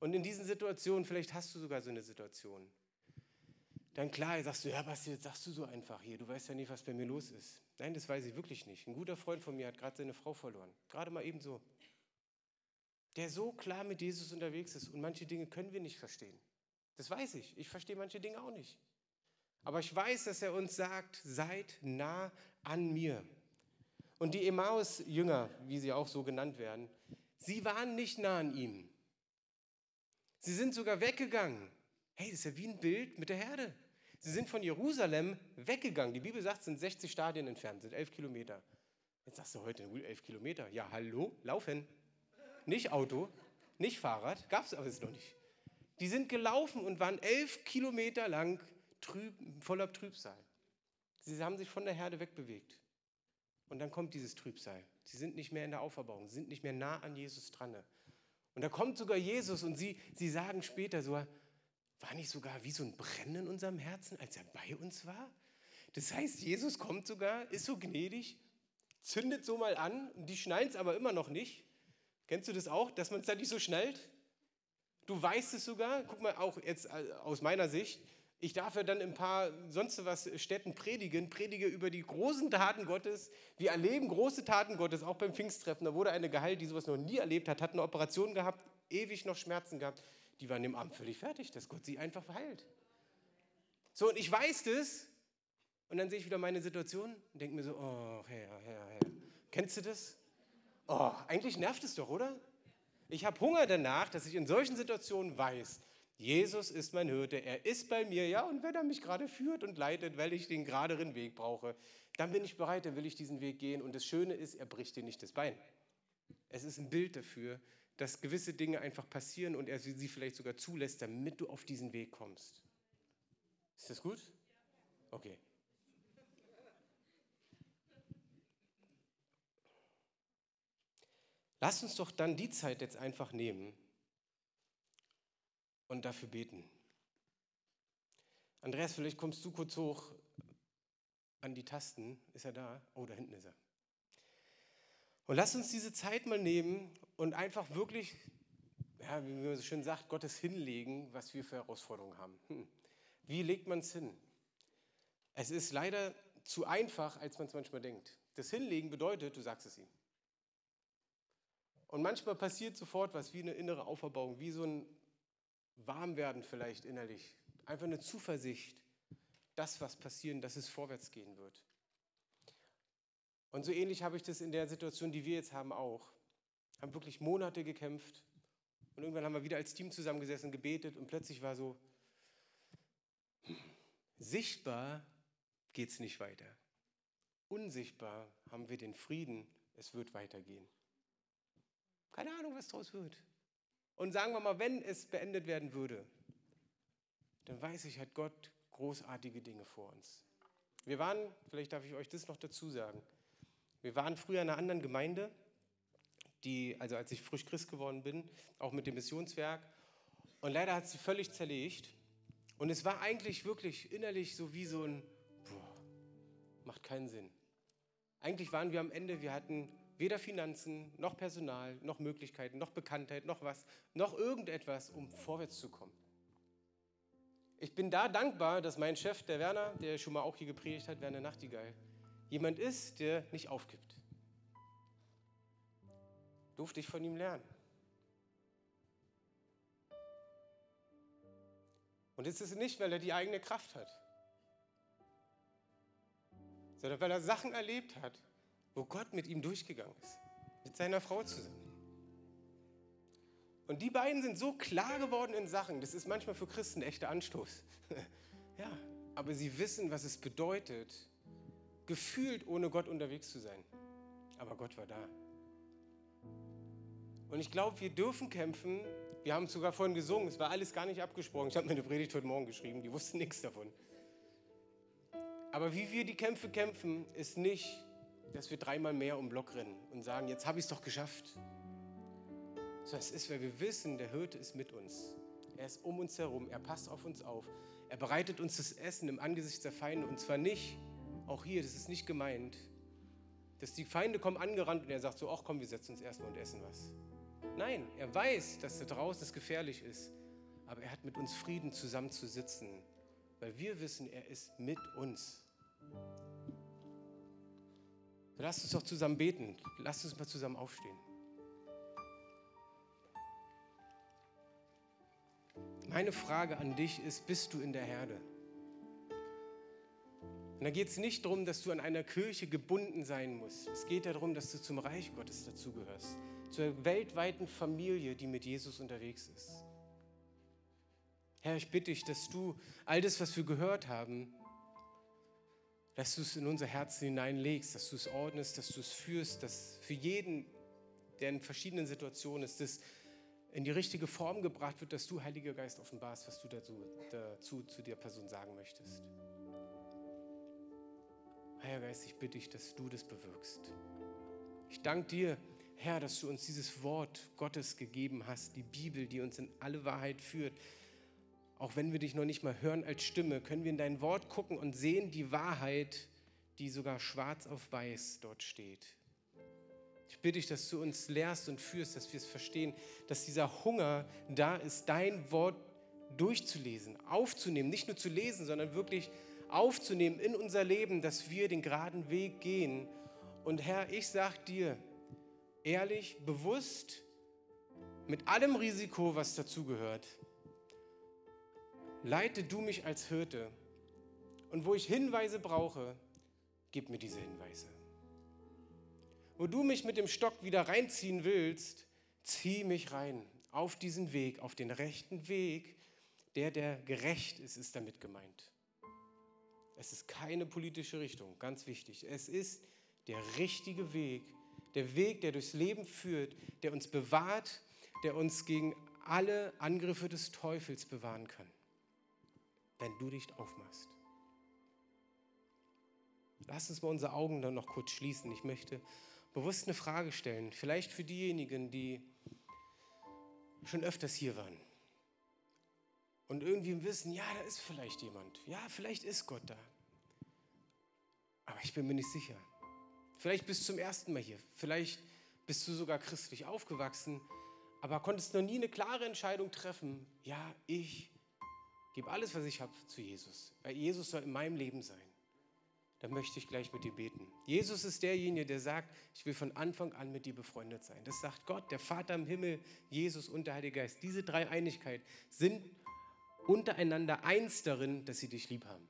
Und in diesen Situationen, vielleicht hast du sogar so eine Situation, dann klar, sagst du, ja, Basti, jetzt sagst du so einfach hier, du weißt ja nicht, was bei mir los ist. Nein, das weiß ich wirklich nicht. Ein guter Freund von mir hat gerade seine Frau verloren. Gerade mal eben so. Der so klar mit Jesus unterwegs ist und manche Dinge können wir nicht verstehen. Das weiß ich. Ich verstehe manche Dinge auch nicht. Aber ich weiß, dass er uns sagt, seid nah an mir. Und die Emmaus-Jünger, wie sie auch so genannt werden, sie waren nicht nah an ihm. Sie sind sogar weggegangen. Hey, das ist ja wie ein Bild mit der Herde. Sie sind von Jerusalem weggegangen. Die Bibel sagt, es sind 60 Stadien entfernt, sind 11 Kilometer. Jetzt sagst du heute, 11 Kilometer. Ja, hallo, laufen. Nicht Auto, nicht Fahrrad, gab es aber jetzt noch nicht. Die sind gelaufen und waren 11 Kilometer lang trüb, voller Trübsal. Sie haben sich von der Herde wegbewegt. Und dann kommt dieses Trübsal. Sie sind nicht mehr in der Auferbauung, sie sind nicht mehr nah an Jesus dran. Und da kommt sogar Jesus und sie, sie sagen später so, war nicht sogar wie so ein Brennen in unserem Herzen, als er bei uns war? Das heißt, Jesus kommt sogar, ist so gnädig, zündet so mal an die schneiden es aber immer noch nicht. Kennst du das auch, dass man es dann nicht so schnellt? Du weißt es sogar, guck mal, auch jetzt äh, aus meiner Sicht, ich darf ja dann ein paar sonst was Städten predigen, predige über die großen Taten Gottes. Wir erleben große Taten Gottes, auch beim Pfingsttreffen. Da wurde eine geheilt, die sowas noch nie erlebt hat, hat eine Operation gehabt, ewig noch Schmerzen gehabt. Die waren im Amt völlig fertig, dass Gott sie einfach verheilt. So, und ich weiß das. Und dann sehe ich wieder meine Situation und denke mir so, oh, Herr, Herr, Herr. Kennst du das? Oh, eigentlich nervt es doch, oder? Ich habe Hunger danach, dass ich in solchen Situationen weiß, Jesus ist mein Hirte, er ist bei mir, ja, und wenn er mich gerade führt und leitet, weil ich den geraderen Weg brauche, dann bin ich bereit, dann will ich diesen Weg gehen. Und das Schöne ist, er bricht dir nicht das Bein. Es ist ein Bild dafür, dass gewisse Dinge einfach passieren und er sie vielleicht sogar zulässt, damit du auf diesen Weg kommst. Ist das gut? Okay. Lass uns doch dann die Zeit jetzt einfach nehmen, und dafür beten. Andreas, vielleicht kommst du kurz hoch an die Tasten. Ist er da? Oh, da hinten ist er. Und lass uns diese Zeit mal nehmen und einfach wirklich, ja, wie man so schön sagt, Gottes hinlegen, was wir für Herausforderungen haben. Hm. Wie legt man es hin? Es ist leider zu einfach, als man es manchmal denkt. Das Hinlegen bedeutet, du sagst es ihm. Und manchmal passiert sofort was wie eine innere Auferbauung, wie so ein Warmwerden vielleicht innerlich. Einfach eine Zuversicht, das, was passieren, dass es vorwärts gehen wird. Und so ähnlich habe ich das in der Situation, die wir jetzt haben, auch. Haben wirklich Monate gekämpft und irgendwann haben wir wieder als Team zusammengesessen, gebetet und plötzlich war so, sichtbar geht es nicht weiter. Unsichtbar haben wir den Frieden, es wird weitergehen. Keine Ahnung, was daraus wird. Und sagen wir mal, wenn es beendet werden würde, dann weiß ich, hat Gott großartige Dinge vor uns. Wir waren, vielleicht darf ich euch das noch dazu sagen, wir waren früher in einer anderen Gemeinde, die, also als ich frisch Christ geworden bin, auch mit dem Missionswerk. Und leider hat sie völlig zerlegt. Und es war eigentlich wirklich innerlich so wie so ein, boah, macht keinen Sinn. Eigentlich waren wir am Ende, wir hatten weder Finanzen, noch Personal, noch Möglichkeiten, noch Bekanntheit, noch was, noch irgendetwas, um vorwärts zu kommen. Ich bin da dankbar, dass mein Chef, der Werner, der schon mal auch hier gepredigt hat, Werner Nachtigall, jemand ist, der nicht aufgibt. Durfte ich von ihm lernen. Und es ist nicht, weil er die eigene Kraft hat, sondern weil er Sachen erlebt hat, wo Gott mit ihm durchgegangen ist, mit seiner Frau zusammen. Und die beiden sind so klar geworden in Sachen, das ist manchmal für Christen echter Anstoß. <laughs> ja, aber sie wissen, was es bedeutet, gefühlt ohne Gott unterwegs zu sein. Aber Gott war da. Und ich glaube, wir dürfen kämpfen. Wir haben es sogar vorhin gesungen, es war alles gar nicht abgesprochen. Ich habe mir eine Predigt heute Morgen geschrieben, die wussten nichts davon. Aber wie wir die Kämpfe kämpfen, ist nicht, dass wir dreimal mehr um Block rennen und sagen, jetzt habe ich es doch geschafft sondern es ist, weil wir wissen, der Hirte ist mit uns. Er ist um uns herum, er passt auf uns auf. Er bereitet uns das Essen im Angesicht der Feinde und zwar nicht, auch hier, das ist nicht gemeint, dass die Feinde kommen angerannt und er sagt so, ach komm, wir setzen uns erstmal und essen was. Nein, er weiß, dass da draußen es gefährlich ist, aber er hat mit uns Frieden zusammen zu sitzen, weil wir wissen, er ist mit uns. Lasst uns doch zusammen beten. Lasst uns mal zusammen aufstehen. Meine Frage an dich ist, bist du in der Herde? Und da geht es nicht darum, dass du an einer Kirche gebunden sein musst. Es geht darum, dass du zum Reich Gottes dazugehörst. Zur weltweiten Familie, die mit Jesus unterwegs ist. Herr, ich bitte dich, dass du all das, was wir gehört haben, dass du es in unser Herzen hineinlegst, dass du es ordnest, dass du es führst, dass für jeden, der in verschiedenen Situationen ist, dass in die richtige Form gebracht wird, dass du, Heiliger Geist, offenbarst, was du dazu, dazu zu der Person sagen möchtest. Heiliger Geist, ich bitte dich, dass du das bewirkst. Ich danke dir, Herr, dass du uns dieses Wort Gottes gegeben hast, die Bibel, die uns in alle Wahrheit führt. Auch wenn wir dich noch nicht mal hören als Stimme, können wir in dein Wort gucken und sehen die Wahrheit, die sogar schwarz auf weiß dort steht. Ich bitte dich, dass du uns lehrst und führst, dass wir es verstehen, dass dieser Hunger da ist, dein Wort durchzulesen, aufzunehmen, nicht nur zu lesen, sondern wirklich aufzunehmen in unser Leben, dass wir den geraden Weg gehen. Und Herr, ich sage dir, ehrlich, bewusst, mit allem Risiko, was dazugehört, leite du mich als Hirte. Und wo ich Hinweise brauche, gib mir diese Hinweise wo du mich mit dem Stock wieder reinziehen willst, zieh mich rein auf diesen Weg, auf den rechten Weg. Der, der gerecht ist, ist damit gemeint. Es ist keine politische Richtung, ganz wichtig. Es ist der richtige Weg, der Weg, der durchs Leben führt, der uns bewahrt, der uns gegen alle Angriffe des Teufels bewahren kann, wenn du dich aufmachst. Lass uns mal unsere Augen dann noch kurz schließen. Ich möchte bewusst eine Frage stellen. Vielleicht für diejenigen, die schon öfters hier waren Und irgendwie Wissen, ja, da ist vielleicht jemand. Ja, vielleicht ist Gott da. Aber ich bin mir nicht sicher. Vielleicht bist du zum ersten Mal hier. Vielleicht bist du sogar christlich aufgewachsen, aber konntest noch nie eine klare Entscheidung treffen. Ja, ich gebe alles, was ich habe, zu Jesus. Weil Jesus soll in meinem Leben sein. Da möchte ich gleich mit dir beten. Jesus ist derjenige, der sagt, ich will von Anfang an mit dir befreundet sein. Das sagt Gott, der Vater im Himmel, Jesus und der Heilige Geist. Diese drei Einigkeit sind untereinander eins darin, dass sie dich lieb haben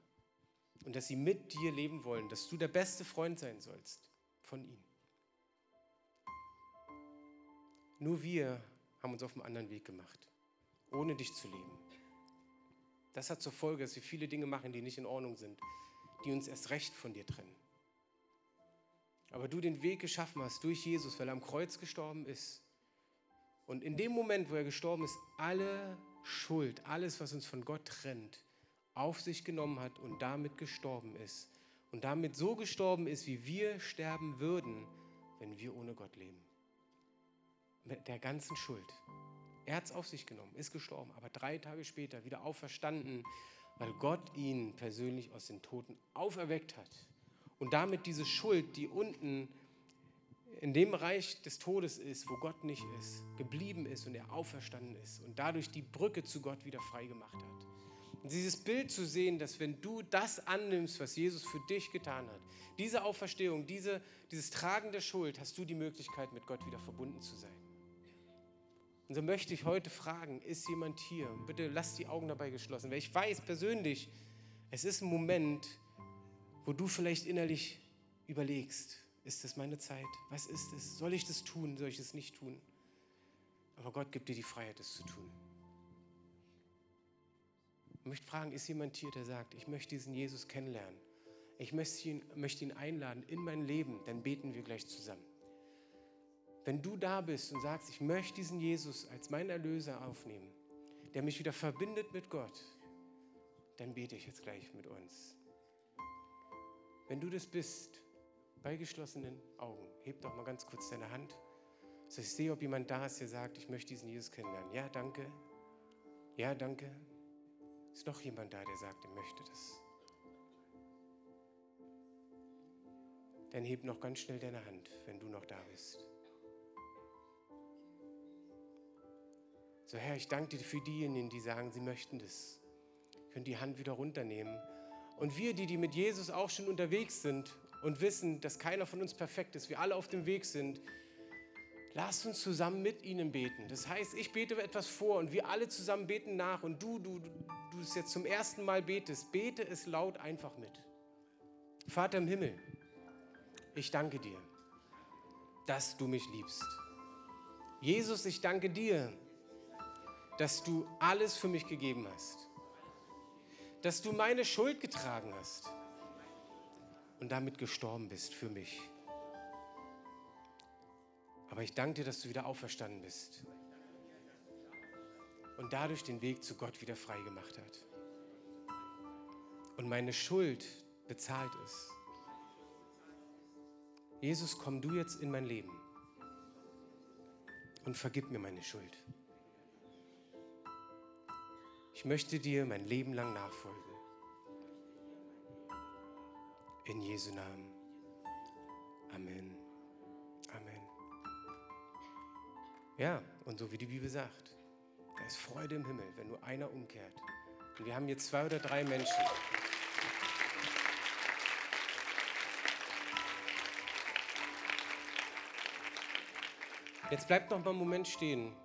und dass sie mit dir leben wollen, dass du der beste Freund sein sollst von ihnen. Nur wir haben uns auf einen anderen Weg gemacht, ohne dich zu leben. Das hat zur Folge, dass wir viele Dinge machen, die nicht in Ordnung sind, die uns erst recht von dir trennen. Aber du den Weg geschaffen hast durch Jesus, weil er am Kreuz gestorben ist. Und in dem Moment, wo er gestorben ist, alle Schuld, alles, was uns von Gott trennt, auf sich genommen hat und damit gestorben ist. Und damit so gestorben ist, wie wir sterben würden, wenn wir ohne Gott leben. Mit der ganzen Schuld. Er hat es auf sich genommen, ist gestorben, aber drei Tage später wieder auferstanden, weil Gott ihn persönlich aus den Toten auferweckt hat. Und damit diese Schuld, die unten in dem Reich des Todes ist, wo Gott nicht ist, geblieben ist und er auferstanden ist und dadurch die Brücke zu Gott wieder freigemacht hat. Und dieses Bild zu sehen, dass wenn du das annimmst, was Jesus für dich getan hat, diese Auferstehung, diese, dieses Tragen der Schuld, hast du die Möglichkeit, mit Gott wieder verbunden zu sein. Und so möchte ich heute fragen, ist jemand hier? Bitte lass die Augen dabei geschlossen, weil ich weiß persönlich, es ist ein Moment, wo du vielleicht innerlich überlegst, ist das meine Zeit? Was ist es? Soll ich das tun? Soll ich es nicht tun? Aber Gott gibt dir die Freiheit, es zu tun. Ich möchte fragen, ist jemand hier, der sagt, ich möchte diesen Jesus kennenlernen? Ich möchte ihn, möchte ihn einladen in mein Leben, dann beten wir gleich zusammen. Wenn du da bist und sagst, ich möchte diesen Jesus als meinen Erlöser aufnehmen, der mich wieder verbindet mit Gott, dann bete ich jetzt gleich mit uns. Wenn du das bist, bei geschlossenen Augen, heb doch mal ganz kurz deine Hand, so ich sehe, ob jemand da ist, der sagt, ich möchte diesen Jesus kennenlernen. Ja, danke. Ja, danke. Ist noch jemand da, der sagt, er möchte das? Dann heb noch ganz schnell deine Hand, wenn du noch da bist. So, Herr, ich danke dir für diejenigen, die sagen, sie möchten das. Können die Hand wieder runternehmen. Und wir, die, die mit Jesus auch schon unterwegs sind und wissen, dass keiner von uns perfekt ist, wir alle auf dem Weg sind, Lasst uns zusammen mit ihnen beten. Das heißt, ich bete etwas vor und wir alle zusammen beten nach und du, du, du es jetzt zum ersten Mal betest, bete es laut einfach mit. Vater im Himmel, ich danke dir, dass du mich liebst. Jesus, ich danke dir, dass du alles für mich gegeben hast. Dass du meine Schuld getragen hast und damit gestorben bist für mich. Aber ich danke dir, dass du wieder auferstanden bist und dadurch den Weg zu Gott wieder frei gemacht hat. Und meine Schuld bezahlt ist. Jesus, komm du jetzt in mein Leben und vergib mir meine Schuld. Ich möchte dir mein Leben lang nachfolgen. In Jesu Namen. Amen. Ja, und so wie die Bibel sagt, da ist Freude im Himmel, wenn nur einer umkehrt. Und wir haben hier zwei oder drei Menschen. Jetzt bleibt noch mal einen Moment stehen.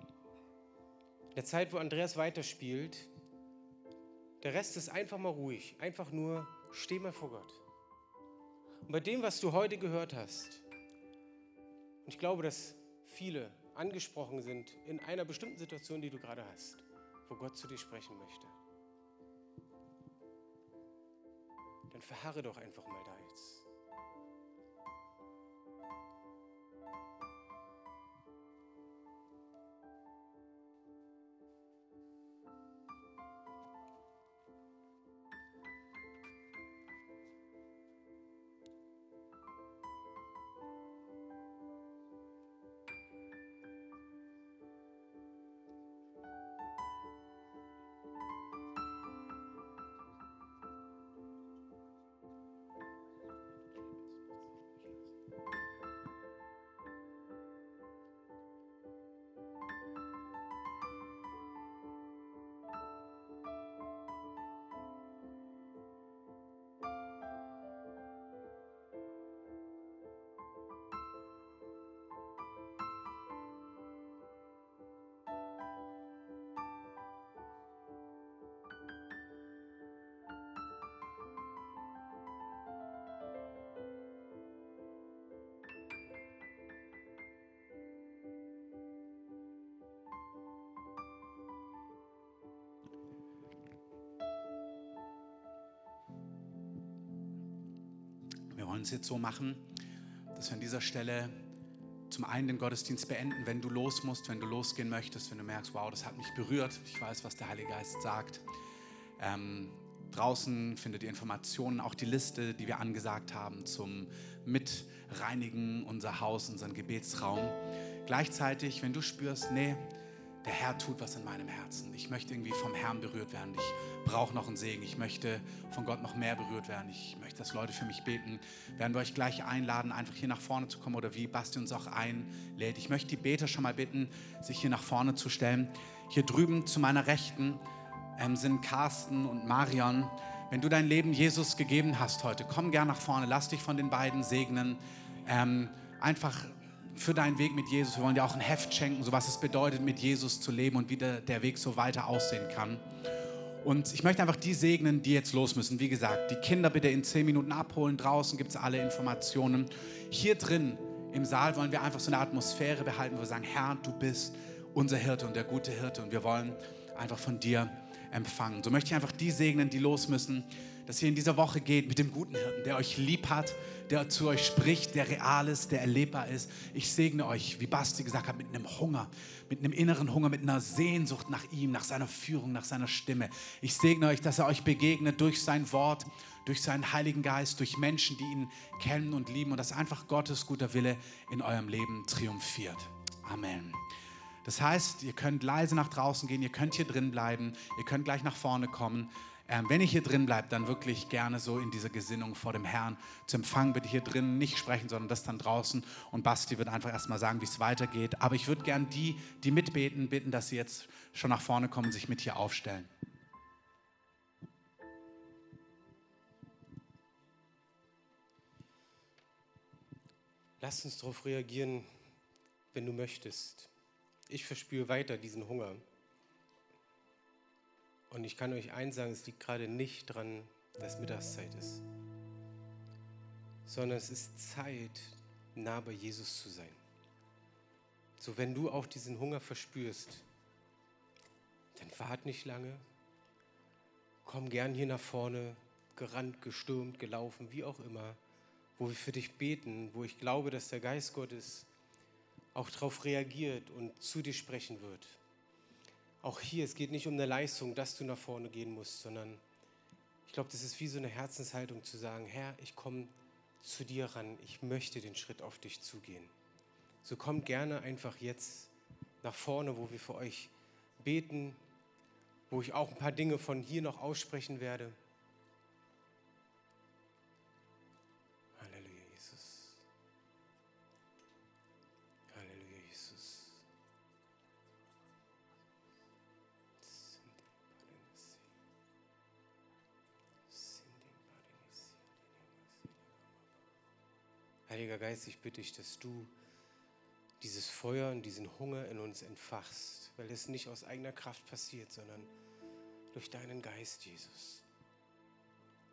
In der Zeit, wo Andreas weiterspielt, der Rest ist einfach mal ruhig. Einfach nur, steh mal vor Gott. Und bei dem, was du heute gehört hast, und ich glaube, dass viele angesprochen sind in einer bestimmten Situation, die du gerade hast, wo Gott zu dir sprechen möchte, dann verharre doch einfach mal da wollen es jetzt so machen, dass wir an dieser Stelle zum einen den Gottesdienst beenden, wenn du los musst, wenn du losgehen möchtest, wenn du merkst, wow, das hat mich berührt, ich weiß, was der Heilige Geist sagt. Ähm, draußen findet ihr Informationen, auch die Liste, die wir angesagt haben zum Mitreinigen unser Haus, unseren Gebetsraum. Gleichzeitig, wenn du spürst, nee, der Herr tut was in meinem Herzen. Ich möchte irgendwie vom Herrn berührt werden. Ich brauche noch einen Segen. Ich möchte von Gott noch mehr berührt werden. Ich möchte, dass Leute für mich beten. Werden wir euch gleich einladen, einfach hier nach vorne zu kommen oder wie Basti uns auch einlädt. Ich möchte die Beter schon mal bitten, sich hier nach vorne zu stellen. Hier drüben zu meiner Rechten ähm, sind Carsten und Marion. Wenn du dein Leben Jesus gegeben hast heute, komm gern nach vorne. Lass dich von den beiden segnen. Ähm, einfach für deinen Weg mit Jesus. Wir wollen dir auch ein Heft schenken, so was es bedeutet, mit Jesus zu leben und wie der, der Weg so weiter aussehen kann. Und ich möchte einfach die segnen, die jetzt los müssen. Wie gesagt, die Kinder bitte in zehn Minuten abholen. Draußen gibt es alle Informationen. Hier drin im Saal wollen wir einfach so eine Atmosphäre behalten, wo wir sagen, Herr, du bist unser Hirte und der gute Hirte und wir wollen einfach von dir empfangen. So möchte ich einfach die segnen, die los müssen, dass ihr in dieser Woche geht mit dem guten Hirten, der euch lieb hat, der zu euch spricht, der real ist, der erlebbar ist. Ich segne euch, wie Basti gesagt hat, mit einem Hunger, mit einem inneren Hunger, mit einer Sehnsucht nach ihm, nach seiner Führung, nach seiner Stimme. Ich segne euch, dass er euch begegnet durch sein Wort, durch seinen Heiligen Geist, durch Menschen, die ihn kennen und lieben und dass einfach Gottes guter Wille in eurem Leben triumphiert. Amen. Das heißt, ihr könnt leise nach draußen gehen, ihr könnt hier drin bleiben, ihr könnt gleich nach vorne kommen. Ähm, wenn ihr hier drin bleibt, dann wirklich gerne so in dieser Gesinnung vor dem Herrn zu empfangen. Bitte hier drin nicht sprechen, sondern das dann draußen. Und Basti wird einfach erstmal sagen, wie es weitergeht. Aber ich würde gerne die, die mitbeten, bitten, dass sie jetzt schon nach vorne kommen sich mit hier aufstellen. Lass uns darauf reagieren, wenn du möchtest. Ich verspüre weiter diesen Hunger. Und ich kann euch eins sagen, es liegt gerade nicht daran, dass Mittagszeit ist, sondern es ist Zeit, nah bei Jesus zu sein. So, wenn du auch diesen Hunger verspürst, dann wart nicht lange, komm gern hier nach vorne, gerannt, gestürmt, gelaufen, wie auch immer, wo wir für dich beten, wo ich glaube, dass der Geist Gottes auch darauf reagiert und zu dir sprechen wird. Auch hier, es geht nicht um eine Leistung, dass du nach vorne gehen musst, sondern ich glaube, das ist wie so eine Herzenshaltung zu sagen, Herr, ich komme zu dir ran, ich möchte den Schritt auf dich zugehen. So kommt gerne einfach jetzt nach vorne, wo wir für euch beten, wo ich auch ein paar Dinge von hier noch aussprechen werde. Heiliger Geist, ich bitte dich, dass du dieses Feuer und diesen Hunger in uns entfachst, weil es nicht aus eigener Kraft passiert, sondern durch deinen Geist, Jesus.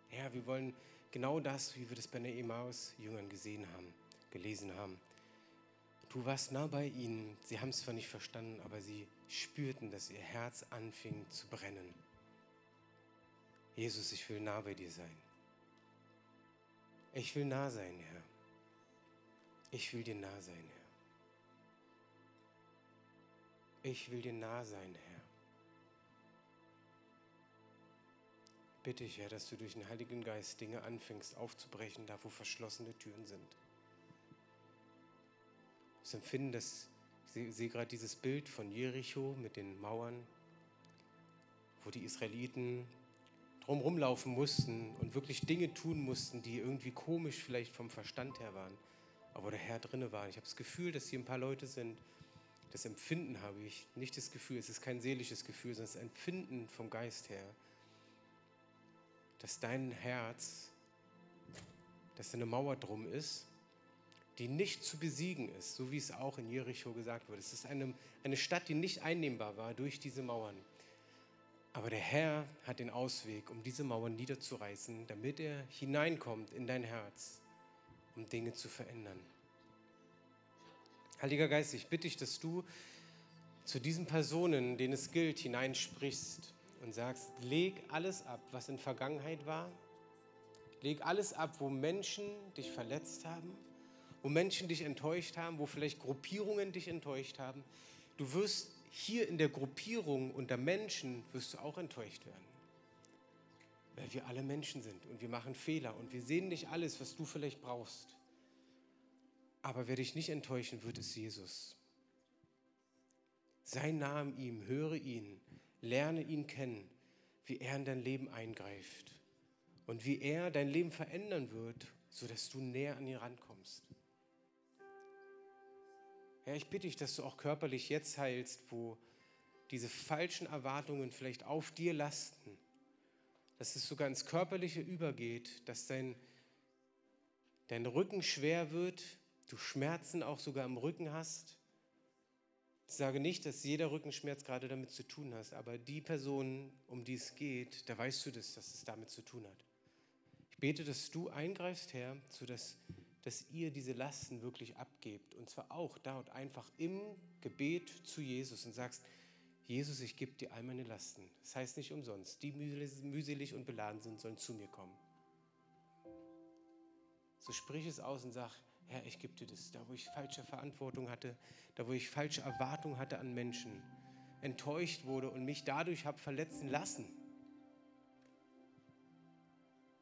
Herr, wir wollen genau das, wie wir das bei den Emmaus-Jüngern gesehen haben, gelesen haben. Du warst nah bei ihnen, sie haben es zwar nicht verstanden, aber sie spürten, dass ihr Herz anfing zu brennen. Jesus, ich will nah bei dir sein. Ich will nah sein, Herr. Ich will dir nah sein, Herr. Ich will dir nah sein, Herr. Bitte ich, Herr, dass du durch den Heiligen Geist Dinge anfängst aufzubrechen, da wo verschlossene Türen sind. Das Empfinden, dass ich sehe gerade dieses Bild von Jericho mit den Mauern, wo die Israeliten drumherum laufen mussten und wirklich Dinge tun mussten, die irgendwie komisch vielleicht vom Verstand her waren aber der Herr drinne war. Ich habe das Gefühl, dass hier ein paar Leute sind. Das Empfinden habe ich, nicht das Gefühl, es ist kein seelisches Gefühl, sondern das Empfinden vom Geist her, dass dein Herz, dass eine Mauer drum ist, die nicht zu besiegen ist, so wie es auch in Jericho gesagt wurde. Es ist eine, eine Stadt, die nicht einnehmbar war durch diese Mauern. Aber der Herr hat den Ausweg, um diese Mauern niederzureißen, damit er hineinkommt in dein Herz um Dinge zu verändern. Heiliger Geist, ich bitte dich, dass du zu diesen Personen, denen es gilt, hineinsprichst und sagst, leg alles ab, was in Vergangenheit war, Leg alles ab, wo Menschen dich verletzt haben, wo Menschen dich enttäuscht haben, wo vielleicht Gruppierungen dich enttäuscht haben. Du wirst hier in der Gruppierung unter Menschen wirst du auch enttäuscht werden. Weil wir alle Menschen sind und wir machen Fehler und wir sehen nicht alles, was du vielleicht brauchst. Aber wer dich nicht enttäuschen wird, ist Jesus. Sei nah ihm, höre ihn, lerne ihn kennen, wie er in dein Leben eingreift und wie er dein Leben verändern wird, sodass du näher an ihn rankommst. Ja, ich bitte dich, dass du auch körperlich jetzt heilst, wo diese falschen Erwartungen vielleicht auf dir lasten, dass es sogar ins Körperliche übergeht, dass dein, dein Rücken schwer wird, du Schmerzen auch sogar im Rücken hast. Ich sage nicht, dass jeder Rückenschmerz gerade damit zu tun hat, aber die Person, um die es geht, da weißt du das, dass es damit zu tun hat. Ich bete, dass du eingreifst, Herr, sodass dass ihr diese Lasten wirklich abgebt. Und zwar auch da und einfach im Gebet zu Jesus und sagst, Jesus, ich gebe dir all meine Lasten. Das heißt nicht umsonst, die mühselig und beladen sind, sollen zu mir kommen. So sprich es aus und sag, Herr, ich gebe dir das. Da, wo ich falsche Verantwortung hatte, da, wo ich falsche Erwartungen hatte an Menschen, enttäuscht wurde und mich dadurch habe verletzen lassen.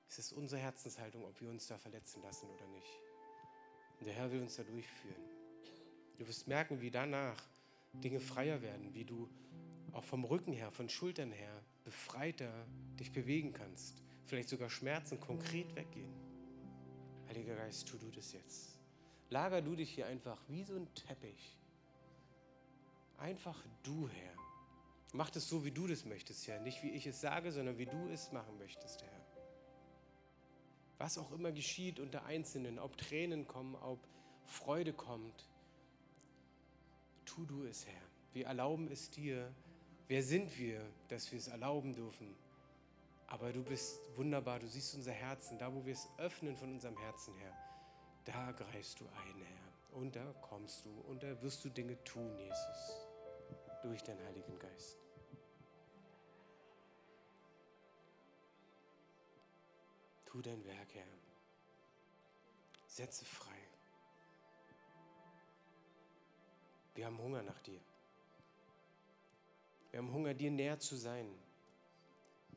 Es ist unsere Herzenshaltung, ob wir uns da verletzen lassen oder nicht. Und der Herr will uns da durchführen. Du wirst merken, wie danach Dinge freier werden, wie du auch vom Rücken her, von Schultern her befreiter dich bewegen kannst. Vielleicht sogar Schmerzen konkret weggehen. Heiliger Geist, tu du das jetzt. Lager du dich hier einfach wie so ein Teppich. Einfach du, Herr. Mach das so, wie du das möchtest, Herr. Nicht wie ich es sage, sondern wie du es machen möchtest, Herr was auch immer geschieht unter Einzelnen, ob Tränen kommen, ob Freude kommt, tu du es, Herr. Wir erlauben es dir. Wer sind wir, dass wir es erlauben dürfen? Aber du bist wunderbar, du siehst unser Herzen, da wo wir es öffnen von unserem Herzen her, da greifst du ein, Herr. Und da kommst du und da wirst du Dinge tun, Jesus, durch deinen Heiligen Geist. Tu dein Werk, Herr. Setze frei. Wir haben Hunger nach dir. Wir haben Hunger, dir näher zu sein.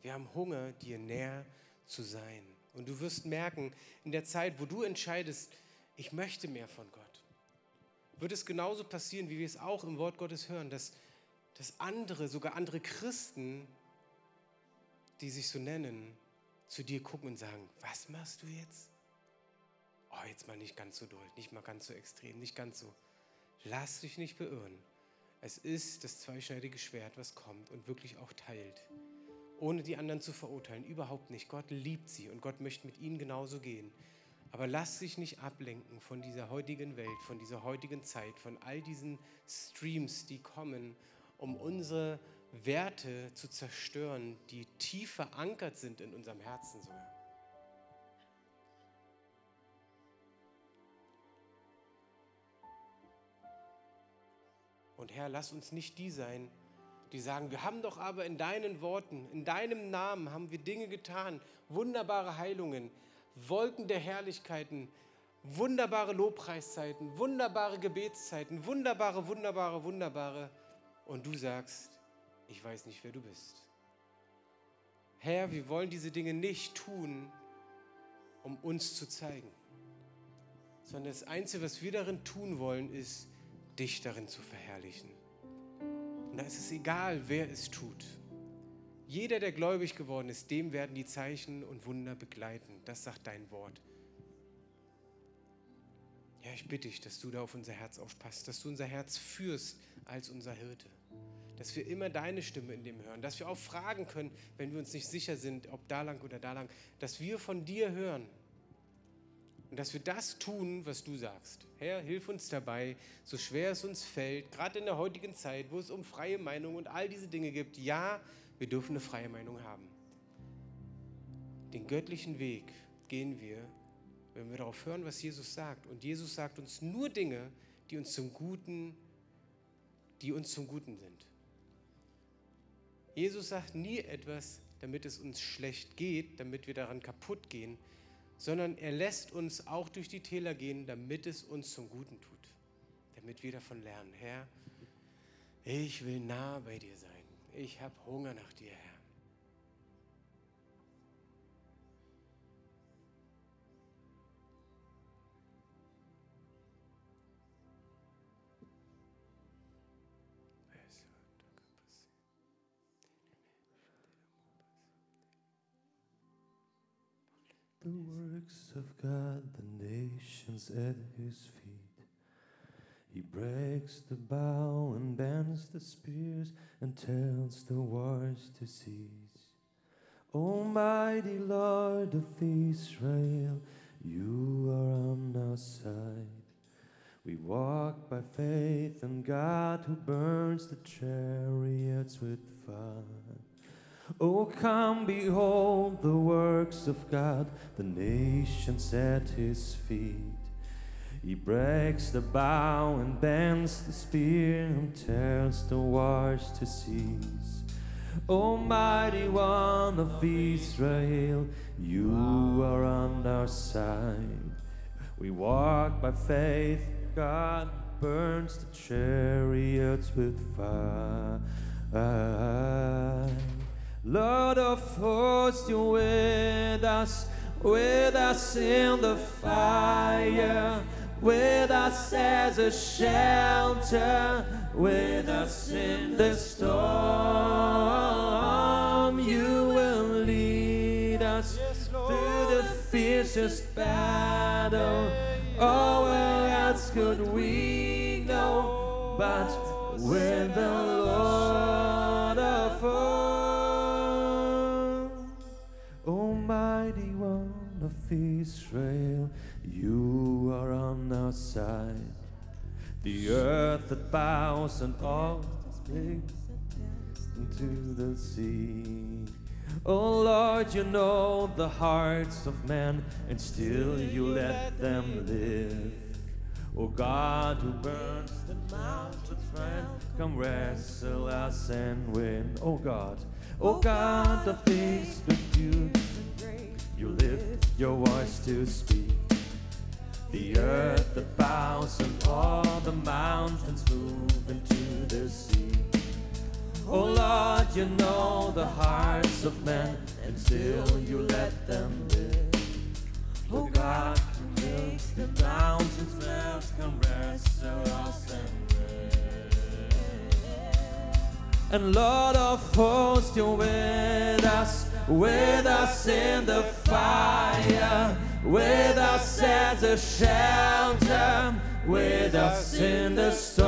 Wir haben Hunger, dir näher zu sein. Und du wirst merken, in der Zeit, wo du entscheidest, ich möchte mehr von Gott, wird es genauso passieren, wie wir es auch im Wort Gottes hören, dass, dass andere, sogar andere Christen, die sich so nennen, zu dir gucken und sagen, was machst du jetzt? Oh, jetzt mal nicht ganz so doll, nicht mal ganz so extrem, nicht ganz so. Lass dich nicht beirren. Es ist das zweischneidige Schwert, was kommt und wirklich auch teilt. Ohne die anderen zu verurteilen, überhaupt nicht. Gott liebt sie und Gott möchte mit ihnen genauso gehen. Aber lass dich nicht ablenken von dieser heutigen Welt, von dieser heutigen Zeit, von all diesen Streams, die kommen, um unsere Werte zu zerstören, die tief verankert sind in unserem Herzen sogar. Und Herr, lass uns nicht die sein, die sagen, wir haben doch aber in deinen Worten, in deinem Namen haben wir Dinge getan, wunderbare Heilungen, Wolken der Herrlichkeiten, wunderbare Lobpreiszeiten, wunderbare Gebetszeiten, wunderbare, wunderbare, wunderbare. Und du sagst, ich weiß nicht, wer du bist. Herr, wir wollen diese Dinge nicht tun, um uns zu zeigen, sondern das Einzige, was wir darin tun wollen, ist, dich darin zu verherrlichen. Und da ist es egal, wer es tut. Jeder, der gläubig geworden ist, dem werden die Zeichen und Wunder begleiten. Das sagt dein Wort. Ja, ich bitte dich, dass du da auf unser Herz aufpasst, dass du unser Herz führst als unser Hirte dass wir immer deine Stimme in dem hören, dass wir auch fragen können, wenn wir uns nicht sicher sind, ob da lang oder da lang, dass wir von dir hören und dass wir das tun, was du sagst. Herr, hilf uns dabei, so schwer es uns fällt, gerade in der heutigen Zeit, wo es um freie Meinung und all diese Dinge gibt. Ja, wir dürfen eine freie Meinung haben. Den göttlichen Weg gehen wir, wenn wir darauf hören, was Jesus sagt. Und Jesus sagt uns nur Dinge, die uns zum Guten, die uns zum Guten sind. Jesus sagt nie etwas, damit es uns schlecht geht, damit wir daran kaputt gehen, sondern er lässt uns auch durch die Täler gehen, damit es uns zum Guten tut, damit wir davon lernen. Herr, ich will nah bei dir sein. Ich habe Hunger nach dir, Herr. The works of God, the nations at his feet. He breaks the bow and bends the spears and tells the wars to cease. Almighty Lord of Israel, you are on our side. We walk by faith in God who burns the chariots with fire. Oh, come behold the works of God, the nations at his feet. He breaks the bow and bends the spear and tells the wars to cease. Almighty One of Israel, you are on our side. We walk by faith, God burns the chariots with fire. Lord of hosts, you're with us, with us in the fire, with us as a shelter, with us in the storm. You will lead us through the fiercest battle. Oh, where else could we go but with the Lord Israel, you are on our side. The earth that bows and all things into the sea. Oh Lord, you know the hearts of men, and still you let them live. Oh God, who burns the mountains, friend, come wrestle us and win. Oh God, oh God, the things with you, you lift your voice to speak. The earth that bows and all the mountains move into the sea. Oh Lord, you know the hearts of men, and still you let them live. Oh God, who makes the mountains melt, come wrestle us and win. And Lord of hosts, you're with us, with us in the fire, with us as a shelter, with us in the storm.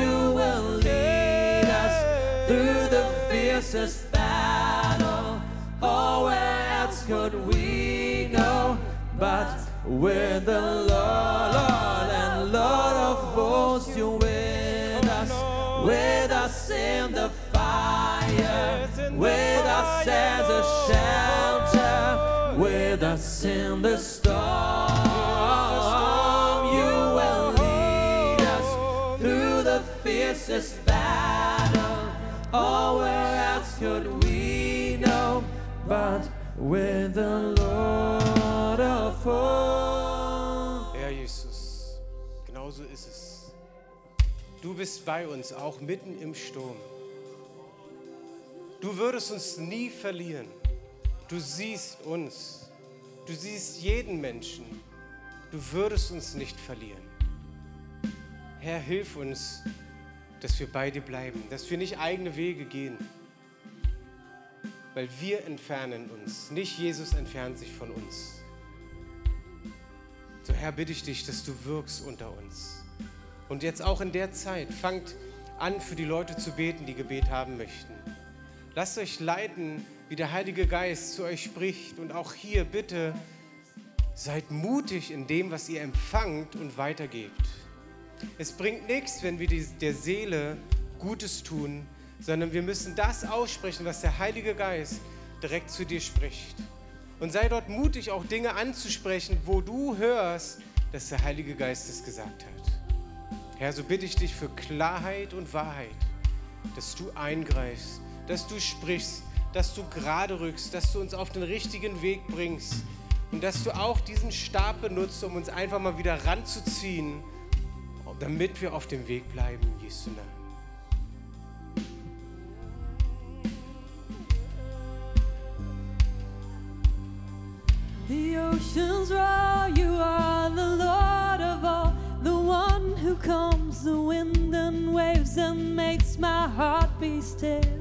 You will lead us through the fiercest battle. Oh, where else could we go but with the Lord, Lord and Lord of hosts? You're with us, with us with us as a shelter, with us in the storm. You will lead us through the fiercest battle. Oh, where else could we know but with the Lord of hosts? Herr Jesus, genau so ist es. Du bist bei uns, auch mitten im Sturm. Du würdest uns nie verlieren. Du siehst uns. Du siehst jeden Menschen. Du würdest uns nicht verlieren. Herr, hilf uns, dass wir bei dir bleiben, dass wir nicht eigene Wege gehen, weil wir entfernen uns, nicht Jesus entfernt sich von uns. So Herr, bitte ich dich, dass du wirkst unter uns. Und jetzt auch in der Zeit, fangt an, für die Leute zu beten, die Gebet haben möchten. Lasst euch leiten, wie der Heilige Geist zu euch spricht. Und auch hier bitte seid mutig in dem, was ihr empfangt und weitergebt. Es bringt nichts, wenn wir der Seele Gutes tun, sondern wir müssen das aussprechen, was der Heilige Geist direkt zu dir spricht. Und sei dort mutig, auch Dinge anzusprechen, wo du hörst, dass der Heilige Geist es gesagt hat. Herr, so bitte ich dich für Klarheit und Wahrheit, dass du eingreifst, dass du sprichst, dass du gerade rückst, dass du uns auf den richtigen Weg bringst und dass du auch diesen Stab benutzt, um uns einfach mal wieder ranzuziehen, damit wir auf dem Weg bleiben, Jesu. The oceans roar, you are the Lord of all, the one who calms the wind and waves and makes my heart be still.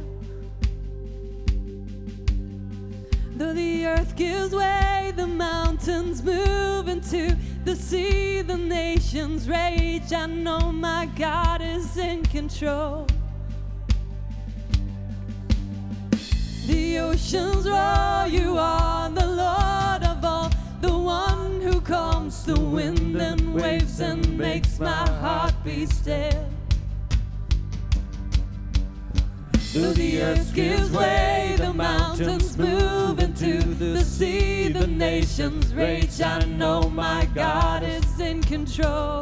Though the earth gives way, the mountains move into the sea, the nations rage. I know my God is in control. The oceans roar, you are the Lord of all, the one who calms the wind and waves and makes my heart be still. Though the earth gives way, the mountains move into the sea, the nations rage. I know my God is in control.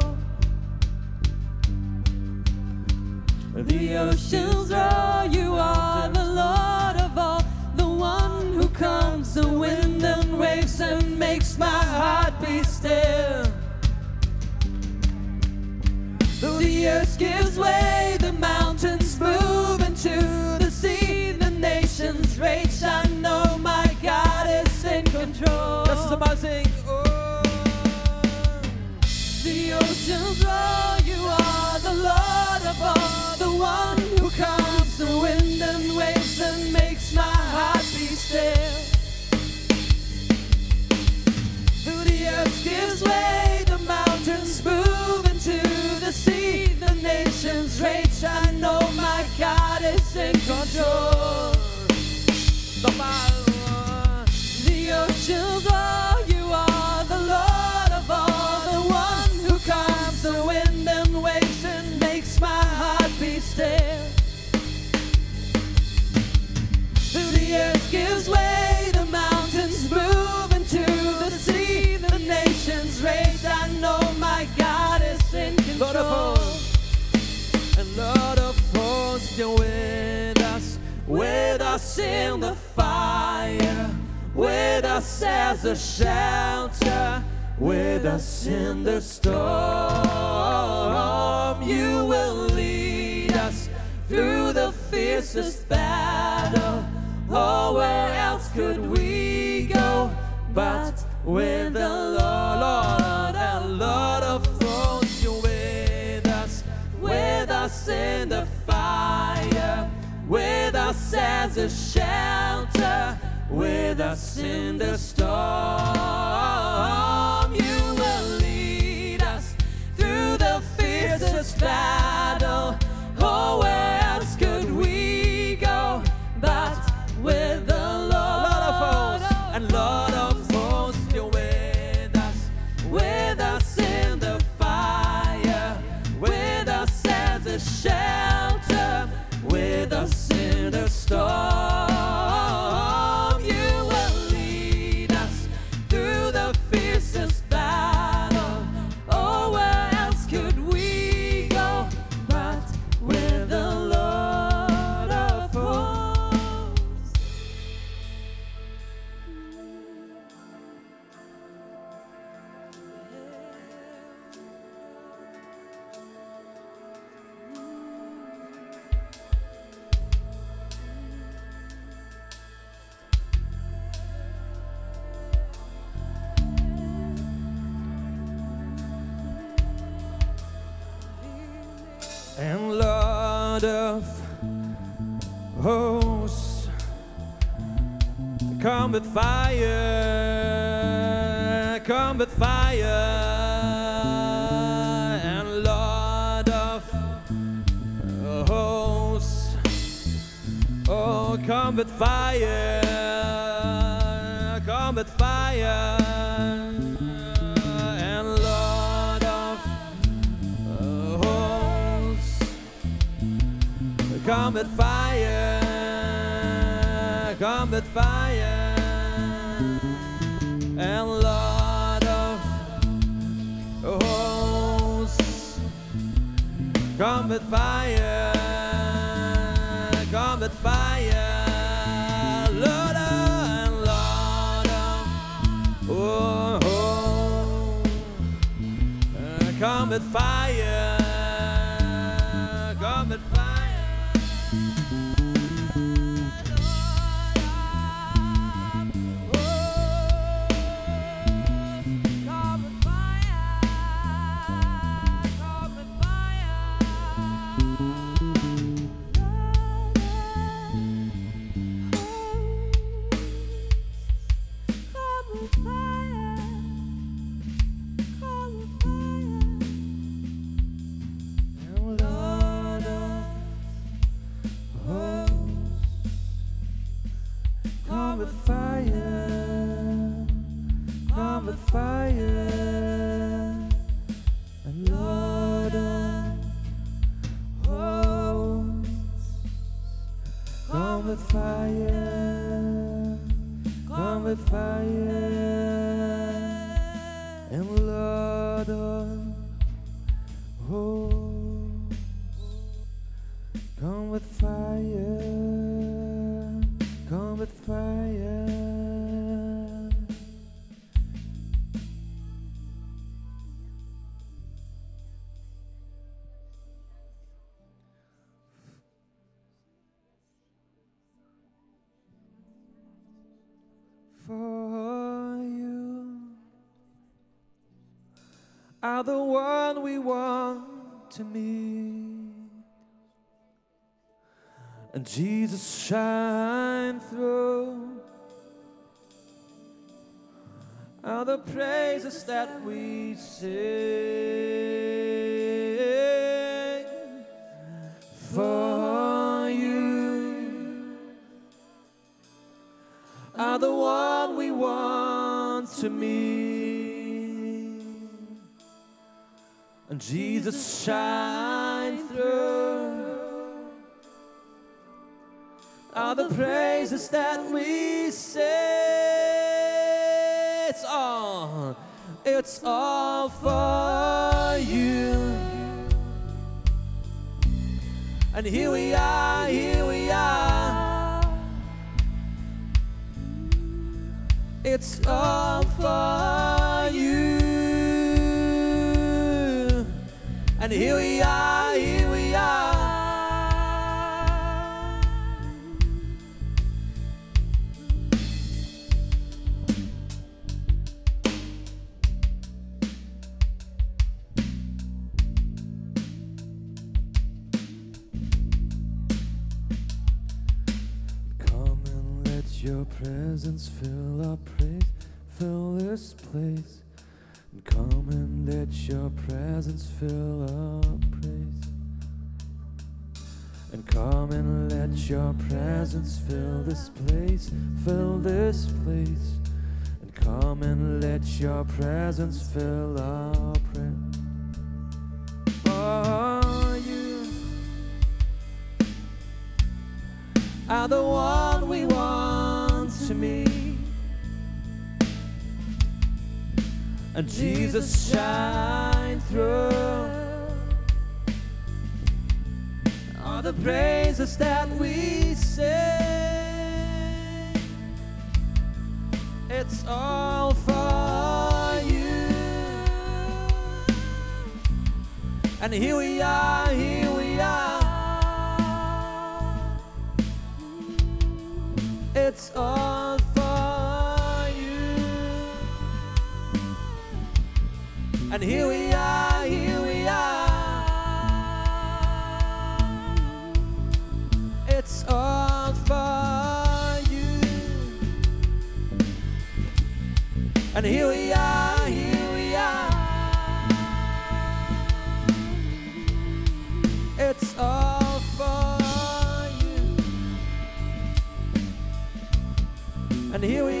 The oceans roar, you are the Lord of all, the one who calms the wind and waves and makes my heart be still. The earth gives way, the mountains move into the sea, the nations rage. I know my God is in control. This is singen. Oh. The oceans roar, you are the Lord of all, the one who calms the wind and waves and makes my heart be still. Through the earth gives way, the mountains move into the sea, the nations rage. I know my God is in control. The oceans roar, Come with fire, come with fire, and Lord of hosts, come with fire, come with fire, Lord and Lord of hosts, come with fire. Are the one we want to meet. And Jesus shine through are the praises that we sing for you are the one we want to meet. And Jesus shine through are the praises that we sing. It's all, it's all for you. And here we are, here we are. It's all for And here we are, here we are. Come and let your presence fill our praise, fill this place. Let your presence fill our praise. And come and let your presence fill this place, fill this place. And come and let your presence fill our praise. For you are the one And Jesus shine through all the praises that we sing. It's all for you. And here we are, here we are. It's all And here we are, here we are. It's all for you. And here we are, here we are. It's all for you. And here we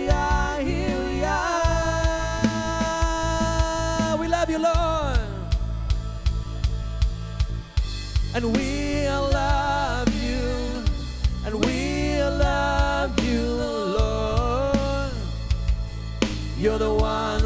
love you, Lord. And we love you. And we love you, Lord. You're the one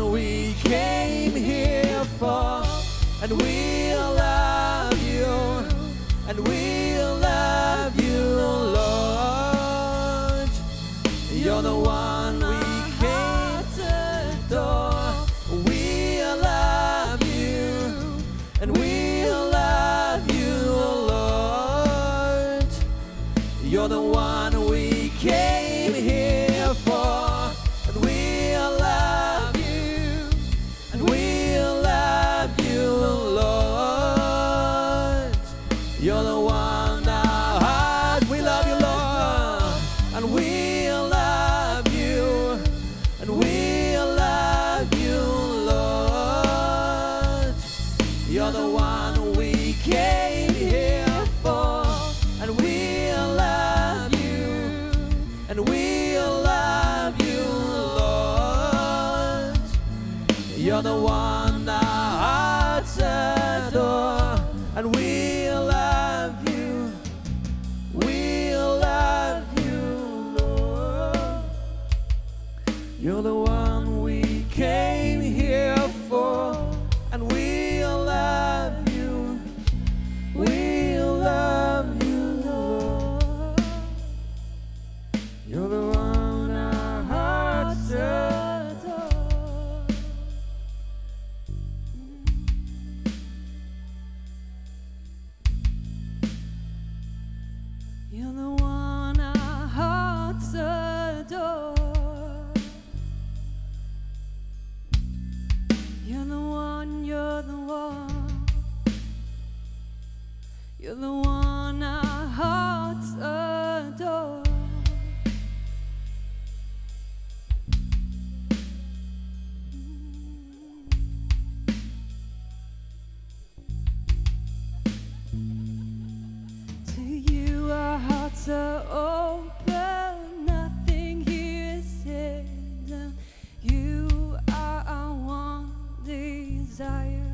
desire.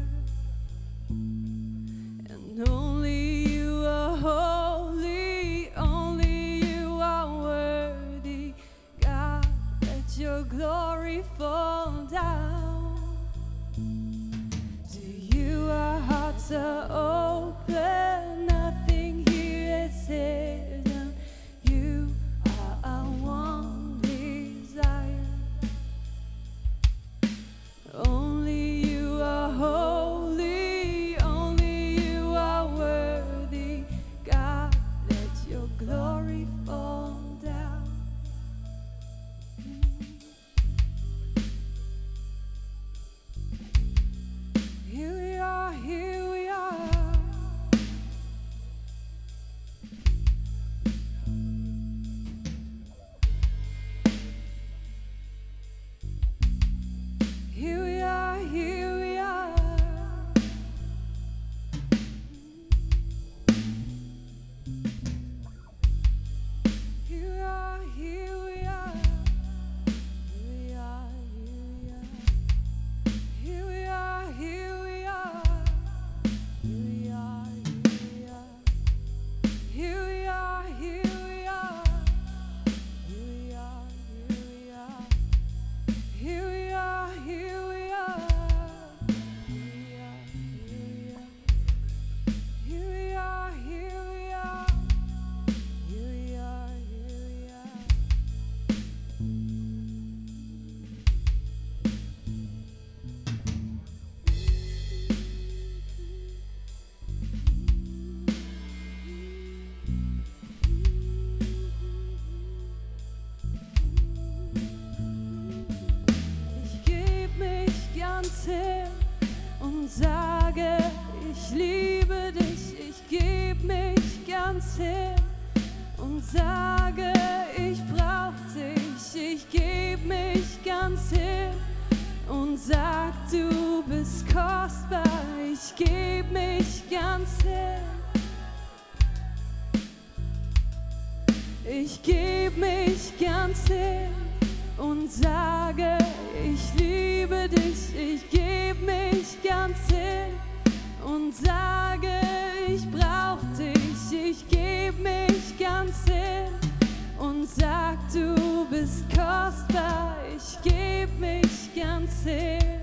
Vater, ich geb mich ganz hin.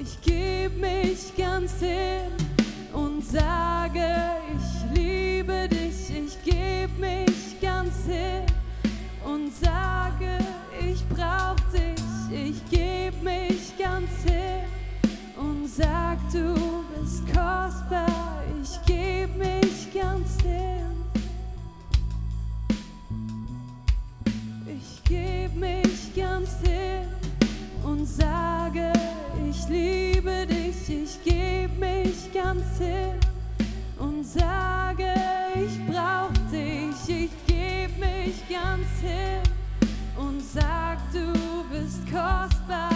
Ich geb mich ganz hin und sage, ich liebe dich. Ich geb mich ganz hin und sage, ich brauch dich. Ich geb mich ganz hin und sage, ganz hin und sage, ich liebe dich, ich gebe mich ganz hin und sage, ich brauch dich, ich gebe mich ganz hin und sag, du bist kostbar.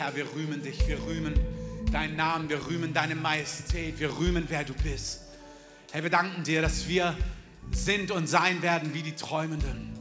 Herr, wir rühmen dich, wir rühmen deinen Namen, wir rühmen deine Majestät, wir rühmen, wer du bist. Herr, wir danken dir, dass wir sind und sein werden wie die Träumenden.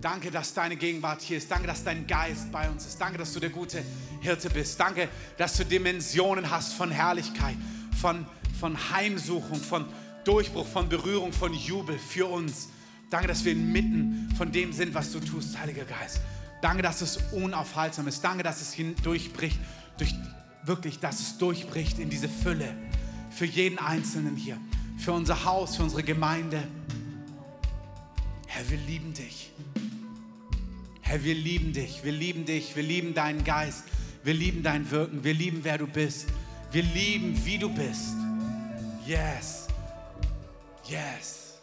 Danke, dass deine Gegenwart hier ist. Danke, dass dein Geist bei uns ist. Danke, dass du der gute Hirte bist. Danke, dass du Dimensionen hast von Herrlichkeit, von, von Heimsuchung, von Durchbruch, von Berührung, von Jubel für uns. Danke, dass wir inmitten von dem sind, was du tust, Heiliger Geist. Danke, dass es unaufhaltsam ist. Danke, dass es hindurchbricht, durch, wirklich, dass es durchbricht in diese Fülle. Für jeden Einzelnen hier, für unser Haus, für unsere Gemeinde. Herr, wir lieben dich. Herr, wir lieben dich, wir lieben dich, wir lieben deinen Geist, wir lieben dein Wirken, wir lieben, wer du bist, wir lieben, wie du bist. Yes, yes.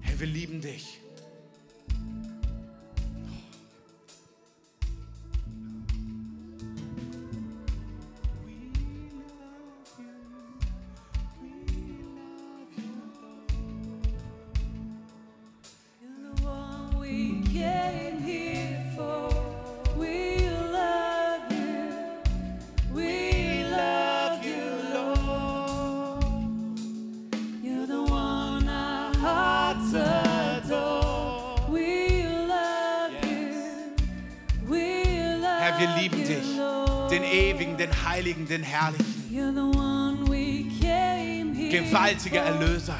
Herr, wir lieben dich. Gewaltiger. Erlöser,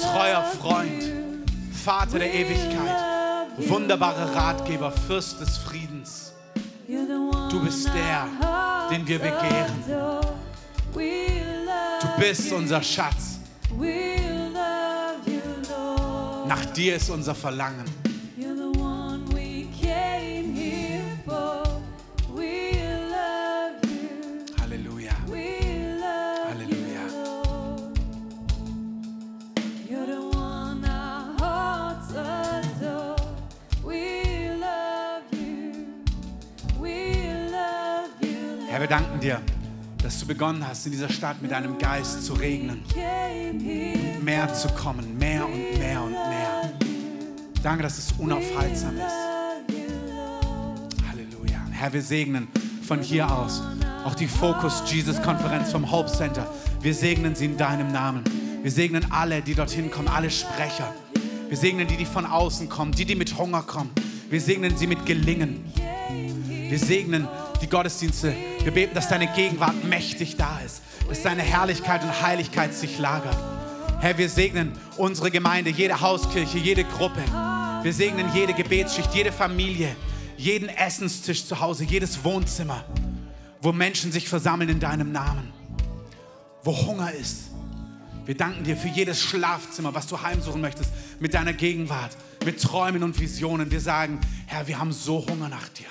treuer Freund. Vater der Ewigkeit, wunderbarer Ratgeber, Fürst des Friedens. Du bist der, den wir begehren. Du bist unser Schatz. Nach dir ist unser Verlangen. Danken dir, dass du begonnen hast, in dieser Stadt mit deinem Geist zu regnen, mehr zu kommen, mehr und mehr und mehr. Danke, dass es unaufhaltsam ist. Halleluja. Herr, wir segnen von hier aus auch die Focus Jesus Konferenz vom Hope Center. Wir segnen sie in deinem Namen. Wir segnen alle, die dorthin kommen, alle Sprecher. Wir segnen die, die von außen kommen, die, die mit Hunger kommen. Wir segnen sie mit Gelingen. Wir segnen die Gottesdienste. Wir beten, dass deine Gegenwart mächtig da ist, dass deine Herrlichkeit und Heiligkeit sich lagert. Herr, wir segnen unsere Gemeinde, jede Hauskirche, jede Gruppe. Wir segnen jede Gebetsschicht, jede Familie, jeden Essenstisch zu Hause, jedes Wohnzimmer, wo Menschen sich versammeln in deinem Namen, wo Hunger ist. Wir danken dir für jedes Schlafzimmer, was du heimsuchen möchtest, mit deiner Gegenwart, mit Träumen und Visionen. Wir sagen, Herr, wir haben so Hunger nach dir.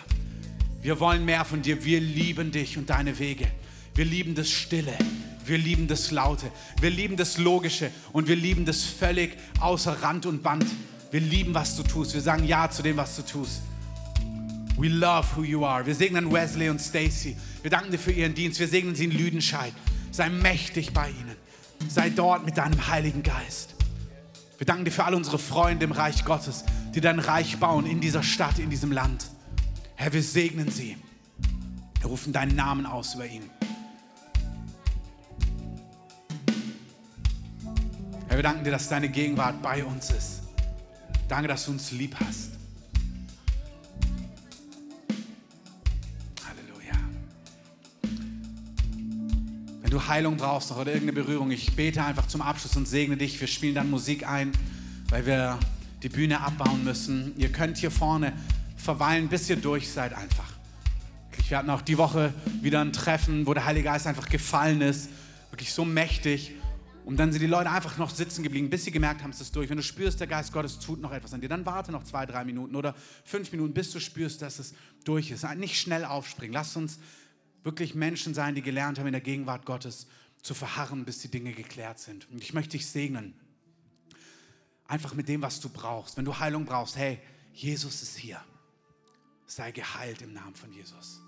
Wir wollen mehr von dir. Wir lieben dich und deine Wege. Wir lieben das Stille. Wir lieben das Laute. Wir lieben das Logische. Und wir lieben das völlig außer Rand und Band. Wir lieben, was du tust. Wir sagen Ja zu dem, was du tust. We love who you are. Wir segnen Wesley und Stacy. Wir danken dir für ihren Dienst. Wir segnen sie in Lüdenscheid. Sei mächtig bei ihnen. Sei dort mit deinem Heiligen Geist. Wir danken dir für all unsere Freunde im Reich Gottes, die dein Reich bauen in dieser Stadt, in diesem Land. Herr, wir segnen sie. Wir rufen deinen Namen aus über ihn. Herr, wir danken dir, dass deine Gegenwart bei uns ist. Danke, dass du uns lieb hast. Halleluja. Wenn du Heilung brauchst noch oder irgendeine Berührung, ich bete einfach zum Abschluss und segne dich. Wir spielen dann Musik ein, weil wir die Bühne abbauen müssen. Ihr könnt hier vorne verweilen, bis ihr durch seid einfach. Wir hatten auch die Woche wieder ein Treffen, wo der Heilige Geist einfach gefallen ist. Wirklich so mächtig. Und dann sind die Leute einfach noch sitzen geblieben, bis sie gemerkt haben, es ist durch. Wenn du spürst, der Geist Gottes tut noch etwas an dir, dann warte noch zwei, drei Minuten oder fünf Minuten, bis du spürst, dass es durch ist. Nicht schnell aufspringen. Lass uns wirklich Menschen sein, die gelernt haben, in der Gegenwart Gottes zu verharren, bis die Dinge geklärt sind. Und ich möchte dich segnen. Einfach mit dem, was du brauchst. Wenn du Heilung brauchst, hey, Jesus ist hier. Sei geheilt im Namen von Jesus.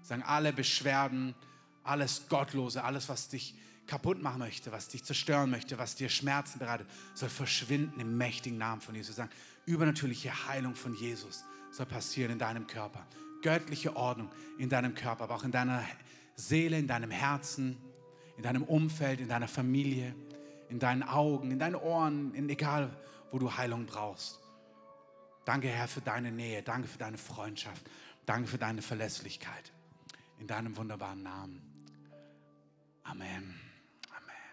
Sagen alle Beschwerden, alles Gottlose, alles, was dich kaputt machen möchte, was dich zerstören möchte, was dir Schmerzen bereitet, soll verschwinden im mächtigen Namen von Jesus. Sagen, übernatürliche Heilung von Jesus soll passieren in deinem Körper. Göttliche Ordnung in deinem Körper, aber auch in deiner Seele, in deinem Herzen, in deinem Umfeld, in deiner Familie, in deinen Augen, in deinen Ohren, in egal, wo du Heilung brauchst. Danke, Herr, für deine Nähe. Danke für deine Freundschaft. Danke für deine Verlässlichkeit. In deinem wunderbaren Namen. Amen.